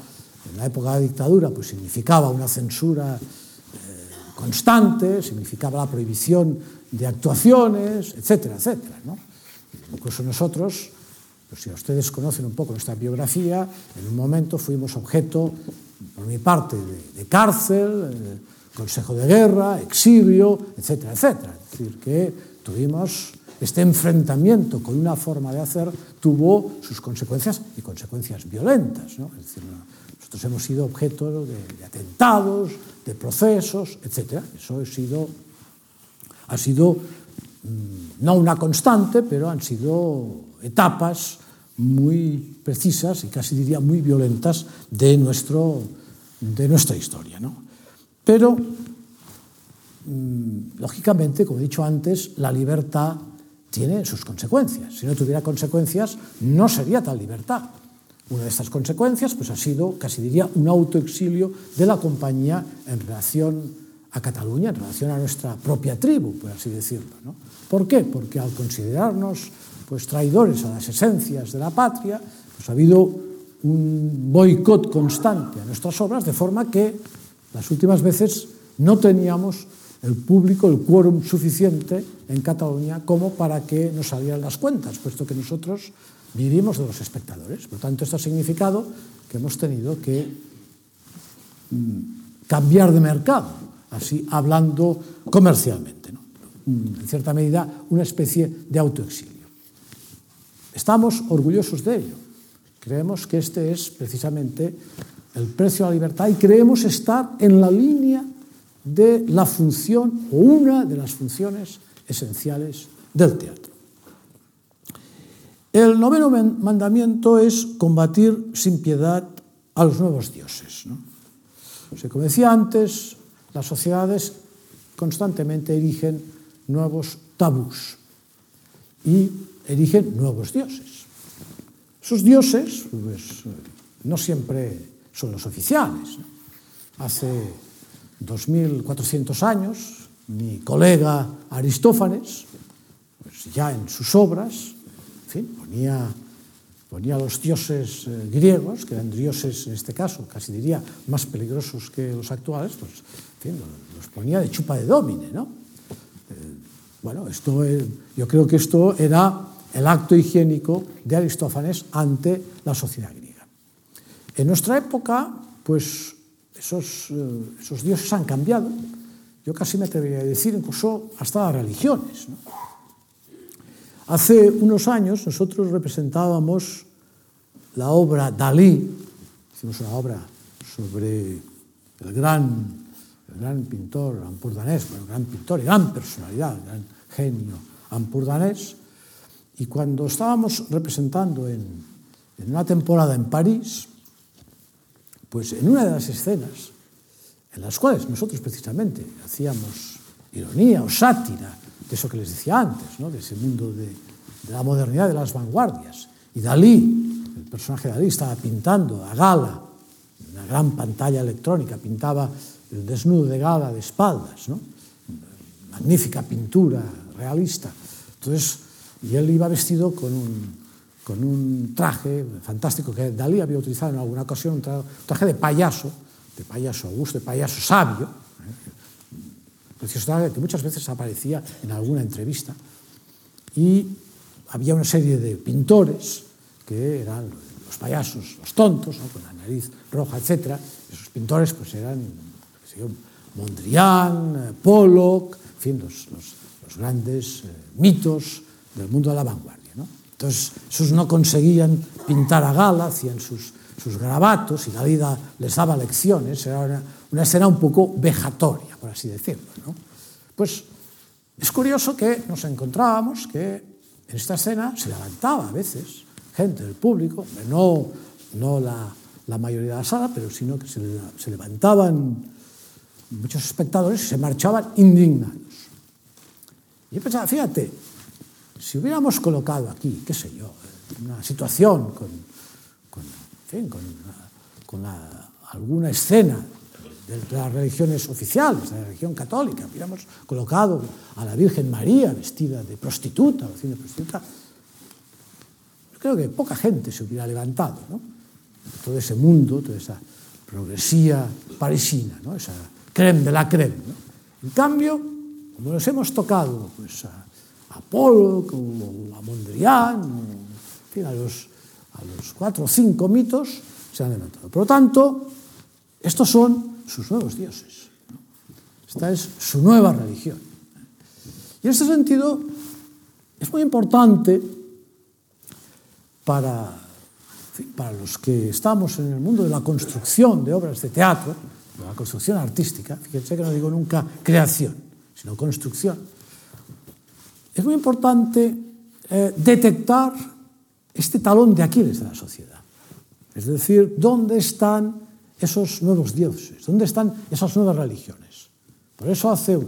en la época de la dictadura, pues significaba una censura eh, constante, significaba la prohibición de actuaciones, etcétera, etcétera. ¿no? Incluso nosotros, Pues si ustedes conocen un poco nuestra biografía, en un momento fuimos objeto, por mi parte, de, de cárcel, eh, consejo de guerra, exilio, etcétera, etcétera. Es decir, que tuvimos este enfrentamiento con una forma de hacer tuvo sus consecuencias y consecuencias violentas. ¿no? Es decir, nosotros hemos sido objeto de, de atentados, de procesos, etcétera. Eso ha sido, ha sido mm, no una constante, pero han sido etapas muy precisas y casi diría muy violentas de, nuestro, de nuestra historia. ¿no? Pero, mm, lógicamente, como he dicho antes, la libertad tiene sus consecuencias. Si no tuviera consecuencias, no sería tal libertad. Una de estas consecuencias pues, ha sido, casi diría, un autoexilio de la compañía en relación a Cataluña, en relación a nuestra propia tribu, por así decirlo. ¿no? ¿Por qué? Porque al considerarnos pues, traidores a las esencias de la patria, pues ha habido un boicot constante a nuestras obras, de forma que las últimas veces no teníamos el público, el quórum suficiente en Cataluña como para que nos salieran las cuentas, puesto que nosotros vivimos de los espectadores. Por lo tanto, esto ha significado que hemos tenido que mm, cambiar de mercado, así hablando comercialmente. ¿no? En cierta medida, una especie de autoexilio. Estamos orgullosos de ello. Creemos que este es precisamente el precio a la libertad y creemos estar en la línea de la función o una de las funciones esenciales del teatro. El noveno mandamiento es combatir sin piedad a los nuevos dioses. ¿no? O sea, como decía antes, las sociedades constantemente erigen nuevos tabús y erigen nuevos dioses. Sus dioses, pues, no siempre son los oficiales. ¿no? Hace 2.400 años, mi colega Aristófanes, pues ya en sus obras, en fin, ponía, ponía los dioses eh, griegos, que eran dioses en este caso, casi diría, más peligrosos que los actuales, pues, en fin, los ponía de chupa de domine, ¿no? Eh, bueno, esto, eh, yo creo que esto era el acto higiénico de Aristófanes ante la sociedad griega. En nuestra época, pues esos, eh, esos dioses han cambiado, yo casi me atrevería a decir incluso hasta las religiones. ¿no? Hace unos años nosotros representábamos la obra Dalí, hicimos una obra sobre el gran, el gran pintor Ampurdanés, bueno, gran pintor y gran personalidad, gran genio Ampurdanés, Y cuando estábamos representando en, en una temporada en París, pues en una de las escenas, en las cuales nosotros precisamente hacíamos ironía o sátira de eso que les decía antes, ¿no? de ese mundo de, de la modernidad, de las vanguardias. Y Dalí, el personaje de Dalí, estaba pintando a gala, en una gran pantalla electrónica, pintaba el desnudo de gala de espaldas, ¿no? magnífica pintura realista. Entonces, Y él iba vestido con un, con un traje fantástico que Dalí había utilizado en alguna ocasión, un traje de payaso, de payaso augusto, de payaso sabio, ¿eh? precioso traje que muchas veces aparecía en alguna entrevista. Y había una serie de pintores que eran los payasos, los tontos, ¿no? con la nariz roja, etc. Esos pintores pues eran yo, Mondrian, Pollock, en fin, los, los, los grandes eh, mitos del mundo de la vanguardia. ¿no? Entonces, esos no conseguían pintar a gala, hacían sus, sus grabatos y la vida les daba lecciones, era una, una escena un poco vejatoria, por así decirlo. ¿no? Pues es curioso que nos encontrábamos que en esta escena se levantaba a veces gente del público, no, no la, la mayoría de la sala, pero sino que se, se levantaban muchos espectadores y se marchaban indignados. Y yo pensaba, fíjate, si hubiéramos colocado aquí, qué sé yo, una situación con, con, en fin, con, con la, alguna escena de las religiones oficiales, de la religión católica, hubiéramos colocado a la Virgen María vestida de prostituta, o de prostituta, yo creo que poca gente se hubiera levantado, ¿no? Todo ese mundo, toda esa progresía parisina, ¿no? Esa creme de la creme, ¿no? En cambio, como nos hemos tocado pues, a a Pollock ou a Mondrian, ou, en fin, a los, a los cuatro o cinco mitos se han levantado. Por lo tanto, estos son sus nuevos dioses. Esta es su nueva religión. Y en este sentido, es muy importante para, en fin, para los que estamos en el mundo de la construcción de obras de teatro, de la construcción artística, fíjense que no digo nunca creación, sino construcción es muy importante eh, detectar este talón de Aquiles de la sociedad. Es decir, ¿dónde están esos nuevos dioses? ¿Dónde están esas nuevas religiones? Por eso hace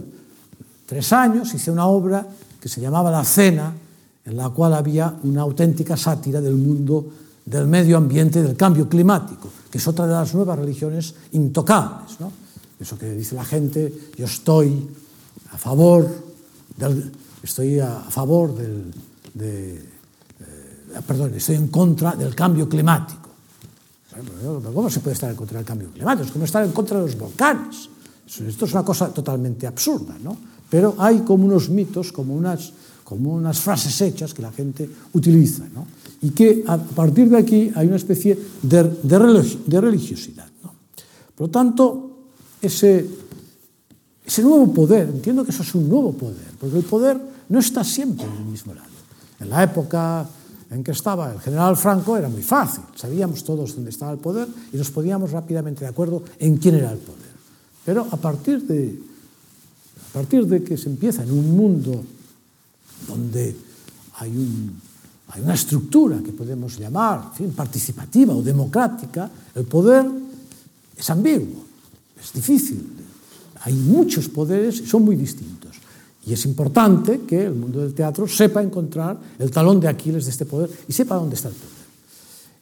tres años hice una obra que se llamaba La Cena, en la cual había una auténtica sátira del mundo del medio ambiente del cambio climático, que es otra de las nuevas religiones intocables. ¿no? Eso que dice la gente, yo estoy a favor del, estoy a favor del, de, eh, ah, perdón, estoy en contra del cambio climático. Bueno, ¿Cómo se puede estar en contra del cambio climático? Es como estar en contra de los volcanes. Esto es una cosa totalmente absurda, ¿no? Pero hay como unos mitos, como unas, como unas frases hechas que la gente utiliza, ¿no? Y que a partir de aquí hay una especie de, de, religi de religiosidad, ¿no? Por lo tanto, ese, ese nuevo poder, entiendo que eso es un nuevo poder, porque el poder no está siempre en el mismo lado. En la época en que estaba el general Franco era muy fácil, sabíamos todos dónde estaba el poder y nos podíamos rápidamente de acuerdo en quién era el poder. Pero a partir de, a partir de que se empieza en un mundo donde hay, un, hay una estructura que podemos llamar en fin, participativa o democrática, el poder es ambiguo, es difícil. Hay muchos poderes y son muy distintos. Y es importante que el mundo del teatro sepa encontrar el talón de Aquiles de este poder y sepa dónde está el poder.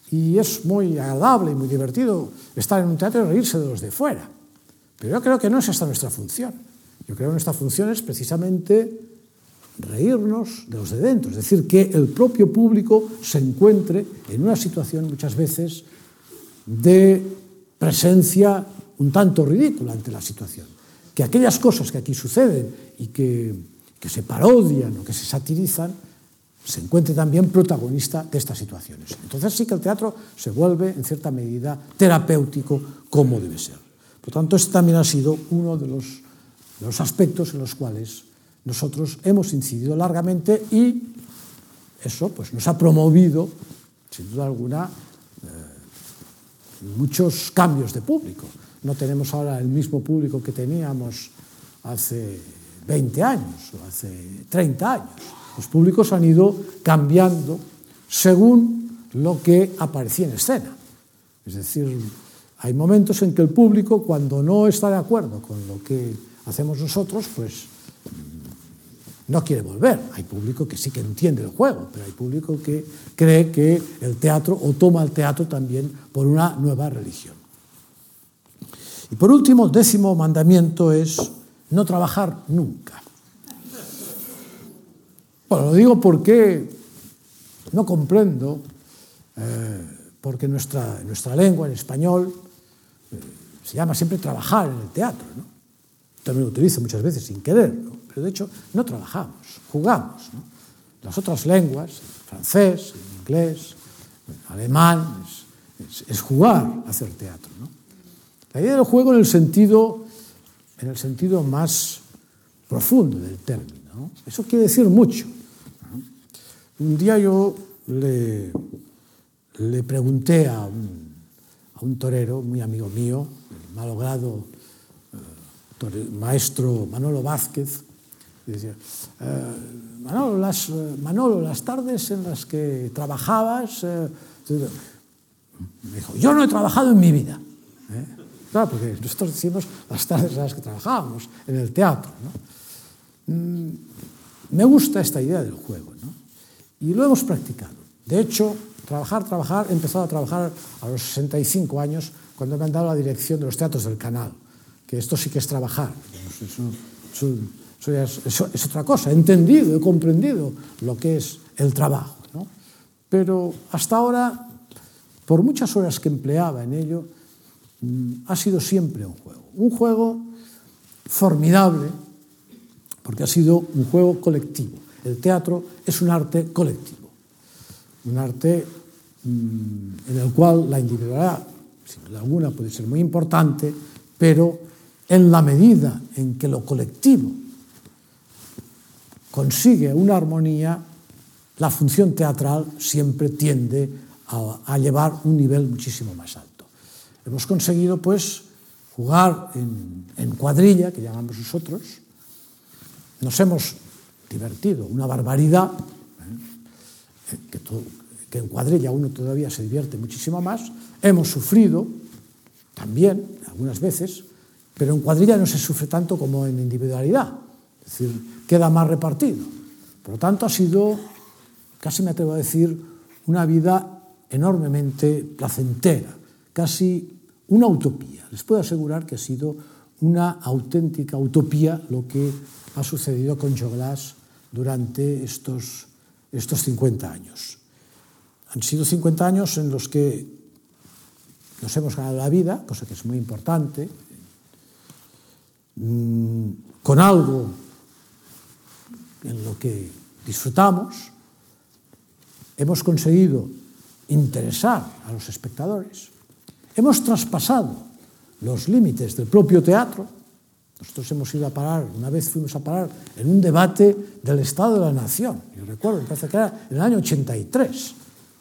Y es muy agradable y muy divertido estar en un teatro y reírse de los de fuera. Pero yo creo que no es esta nuestra función. Yo creo que nuestra función es precisamente reírnos de los de dentro, es decir, que el propio público se encuentre en una situación muchas veces de presencia un tanto ridícula ante la situación que aquellas cosas que aquí suceden y que, que se parodian o que se satirizan, se encuentre también protagonista de estas situaciones. Entonces sí que el teatro se vuelve, en cierta medida, terapéutico como debe ser. Por tanto, este también ha sido uno de los, de los aspectos en los cuales nosotros hemos incidido largamente y eso pues, nos ha promovido, sin duda alguna, eh, muchos cambios de público no tenemos ahora el mismo público que teníamos hace 20 años o hace 30 años. Los públicos han ido cambiando según lo que aparecía en escena. Es decir, hay momentos en que el público, cuando no está de acuerdo con lo que hacemos nosotros, pues mm, no quiere volver. Hay público que sí que entiende el juego, pero hay público que cree que el teatro o toma el teatro también por una nueva religión. Y por último, el décimo mandamiento es no trabajar nunca. Bueno, lo digo porque no comprendo, eh, porque nuestra, nuestra lengua en español eh, se llama siempre trabajar en el teatro. ¿no? También lo utilizo muchas veces sin querer, ¿no? pero de hecho no trabajamos, jugamos. ¿no? Las otras lenguas, el francés, el inglés, el alemán, es, es, es, jugar, hacer teatro. ¿no? La idea del juego en el sentido, en el sentido más profundo del término. ¿no? Eso quiere decir mucho. Un día yo le, le pregunté a un, a un, torero, muy amigo mío, el malogrado eh, maestro Manolo Vázquez, decía, eh, Manolo, las, Manolo, las tardes en las que trabajabas... Eh", me dijo, yo no he trabajado en mi vida. ¿eh? Claro, porque nosotros decimos las tardes en las que trabajábamos, en el teatro. ¿no? Mm, me gusta esta idea del juego, ¿no? Y lo hemos practicado. De hecho, trabajar, trabajar, he empezado a trabajar a los 65 años cuando me han dado la dirección de los teatros del canal, que esto sí que es trabajar. Eso, eso, eso, eso es otra cosa. He entendido, he comprendido lo que es el trabajo. ¿no? Pero hasta ahora, por muchas horas que empleaba en ello, ha sido siempre un juego. Un juego formidable, porque ha sido un juego colectivo. El teatro es un arte colectivo, un arte mmm, en el cual la individualidad, sin duda alguna, puede ser muy importante, pero en la medida en que lo colectivo consigue una armonía, la función teatral siempre tiende a, a llevar un nivel muchísimo más alto hemos conseguido pues jugar en, en cuadrilla, que llamamos nosotros, nos hemos divertido, una barbaridad, ¿eh? eh que, todo, que en cuadrilla uno todavía se divierte muchísimo más, hemos sufrido también algunas veces, pero en cuadrilla no se sufre tanto como en individualidad, es decir, queda más repartido. Por lo tanto, ha sido, casi me atrevo a decir, una vida enormemente placentera, casi una utopía. Les puedo asegurar que ha sido una auténtica utopía lo que ha sucedido con Choglas durante estos, estos 50 años. Han sido 50 años en los que nos hemos ganado la vida, cosa que es muy importante, mm, con algo en lo que disfrutamos, hemos conseguido interesar a los espectadores, Hemos traspasado los límites del propio teatro. Nosotros hemos ido a parar, una vez fuimos a parar en un debate del Estado de la Nación, yo recuerdo, me parece que era en el año 83.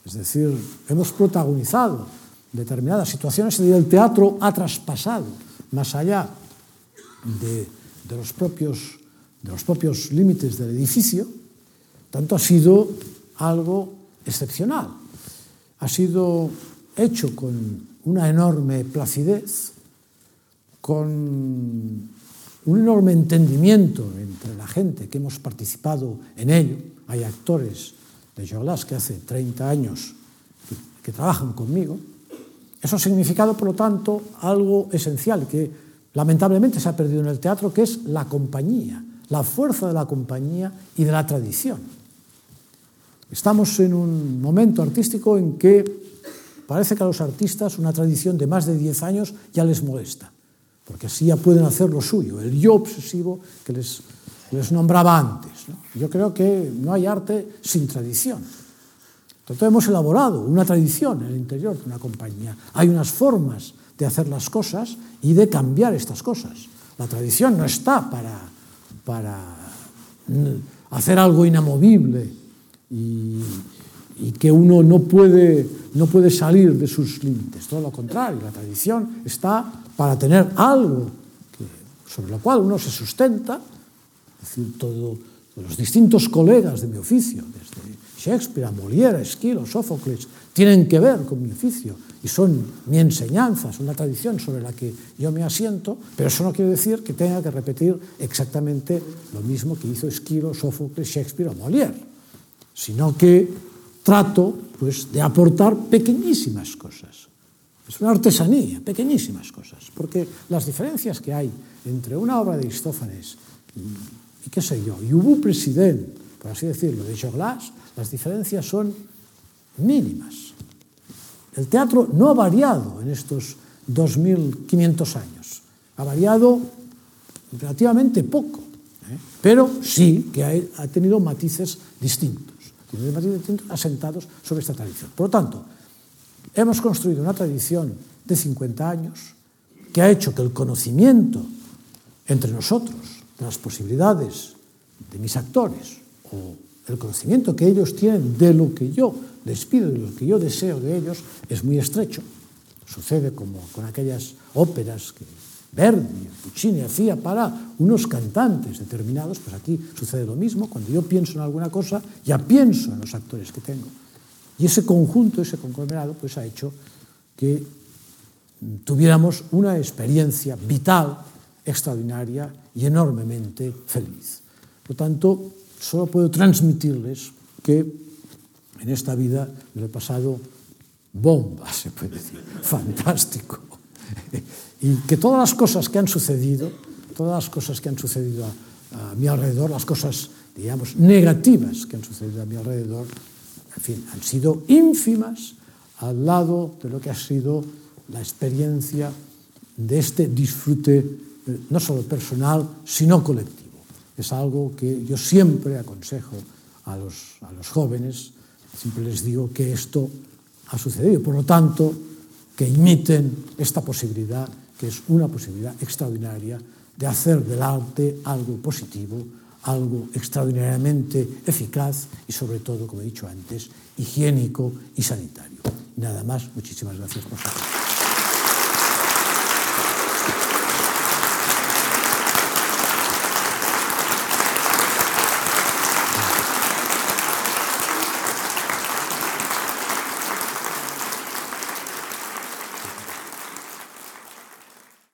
Es decir, hemos protagonizado determinadas situaciones y el teatro ha traspasado más allá de, de los propios, de los propios límites del edificio, tanto ha sido algo excepcional. Ha sido hecho con una enorme placidez, con un enorme entendimiento entre la gente que hemos participado en ello. Hay actores de Joglas que hace 30 años que, que trabajan conmigo. Eso ha significado, por lo tanto, algo esencial que lamentablemente se ha perdido en el teatro, que es la compañía, la fuerza de la compañía y de la tradición. Estamos en un momento artístico en que Parece que a los artistas una tradición de más de 10 años ya les molesta, porque así ya pueden hacer lo suyo, el yo obsesivo que les, les nombraba antes. ¿no? Yo creo que no hay arte sin tradición. Entonces hemos elaborado una tradición en el interior de una compañía. Hay unas formas de hacer las cosas y de cambiar estas cosas. La tradición no está para, para hacer algo inamovible y, y que uno no puede, no puede salir de sus límites. Todo lo contrario, la tradición está para tener algo que, sobre lo cual uno se sustenta, es decir, todo, todos los distintos colegas de mi oficio, desde Shakespeare a Molière, Esquilo, Sófocles, tienen que ver con mi oficio y son mi enseñanza, son una tradición sobre la que yo me asiento, pero eso no quiere decir que tenga que repetir exactamente lo mismo que hizo Esquilo, Sófocles, Shakespeare o Molière, sino que trato pues, de aportar pequeñísimas cosas. Es una artesanía, pequeñísimas cosas, porque las diferencias que hay entre una obra de Aristófanes y, y qué sé yo, y Ubu President, por así decirlo, de Joglas, las diferencias son mínimas. El teatro no ha variado en estos 2.500 años, ha variado relativamente poco, ¿eh? pero sí que ha, ha tenido matices distintos tiene demasiado tiempo asentados sobre esta tradición. Por lo tanto, hemos construido una tradición de 50 años que ha hecho que el conocimiento entre nosotros de las posibilidades de mis actores o el conocimiento que ellos tienen de lo que yo les pido y lo que yo deseo de ellos es muy estrecho. Sucede como con aquellas óperas que Verdi, Puccini hacía para unos cantantes determinados, pues aquí sucede lo mismo, cuando yo pienso en alguna cosa, ya pienso en los actores que tengo. Y ese conjunto, ese conglomerado, pues ha hecho que tuviéramos una experiencia vital, extraordinaria y enormemente feliz. Por tanto, solo puedo transmitirles que en esta vida me lo he pasado bomba, se puede decir, fantástico y que todas las cosas que han sucedido, todas las cosas que han sucedido a, a mi alrededor, las cosas, digamos, negativas que han sucedido a mi alrededor, en fin, han sido ínfimas al lado de lo que ha sido la experiencia de este disfrute eh, no solo personal, sino colectivo. Es algo que yo siempre aconsejo a los, a los jóvenes, siempre les digo que esto ha sucedido, por lo tanto, que imiten esta posibilidad que es una posibilidad extraordinaria de hacer del arte algo positivo, algo extraordinariamente eficaz y sobre todo, como he dicho antes, higiénico y sanitario. Nada más, muchísimas gracias por su atención.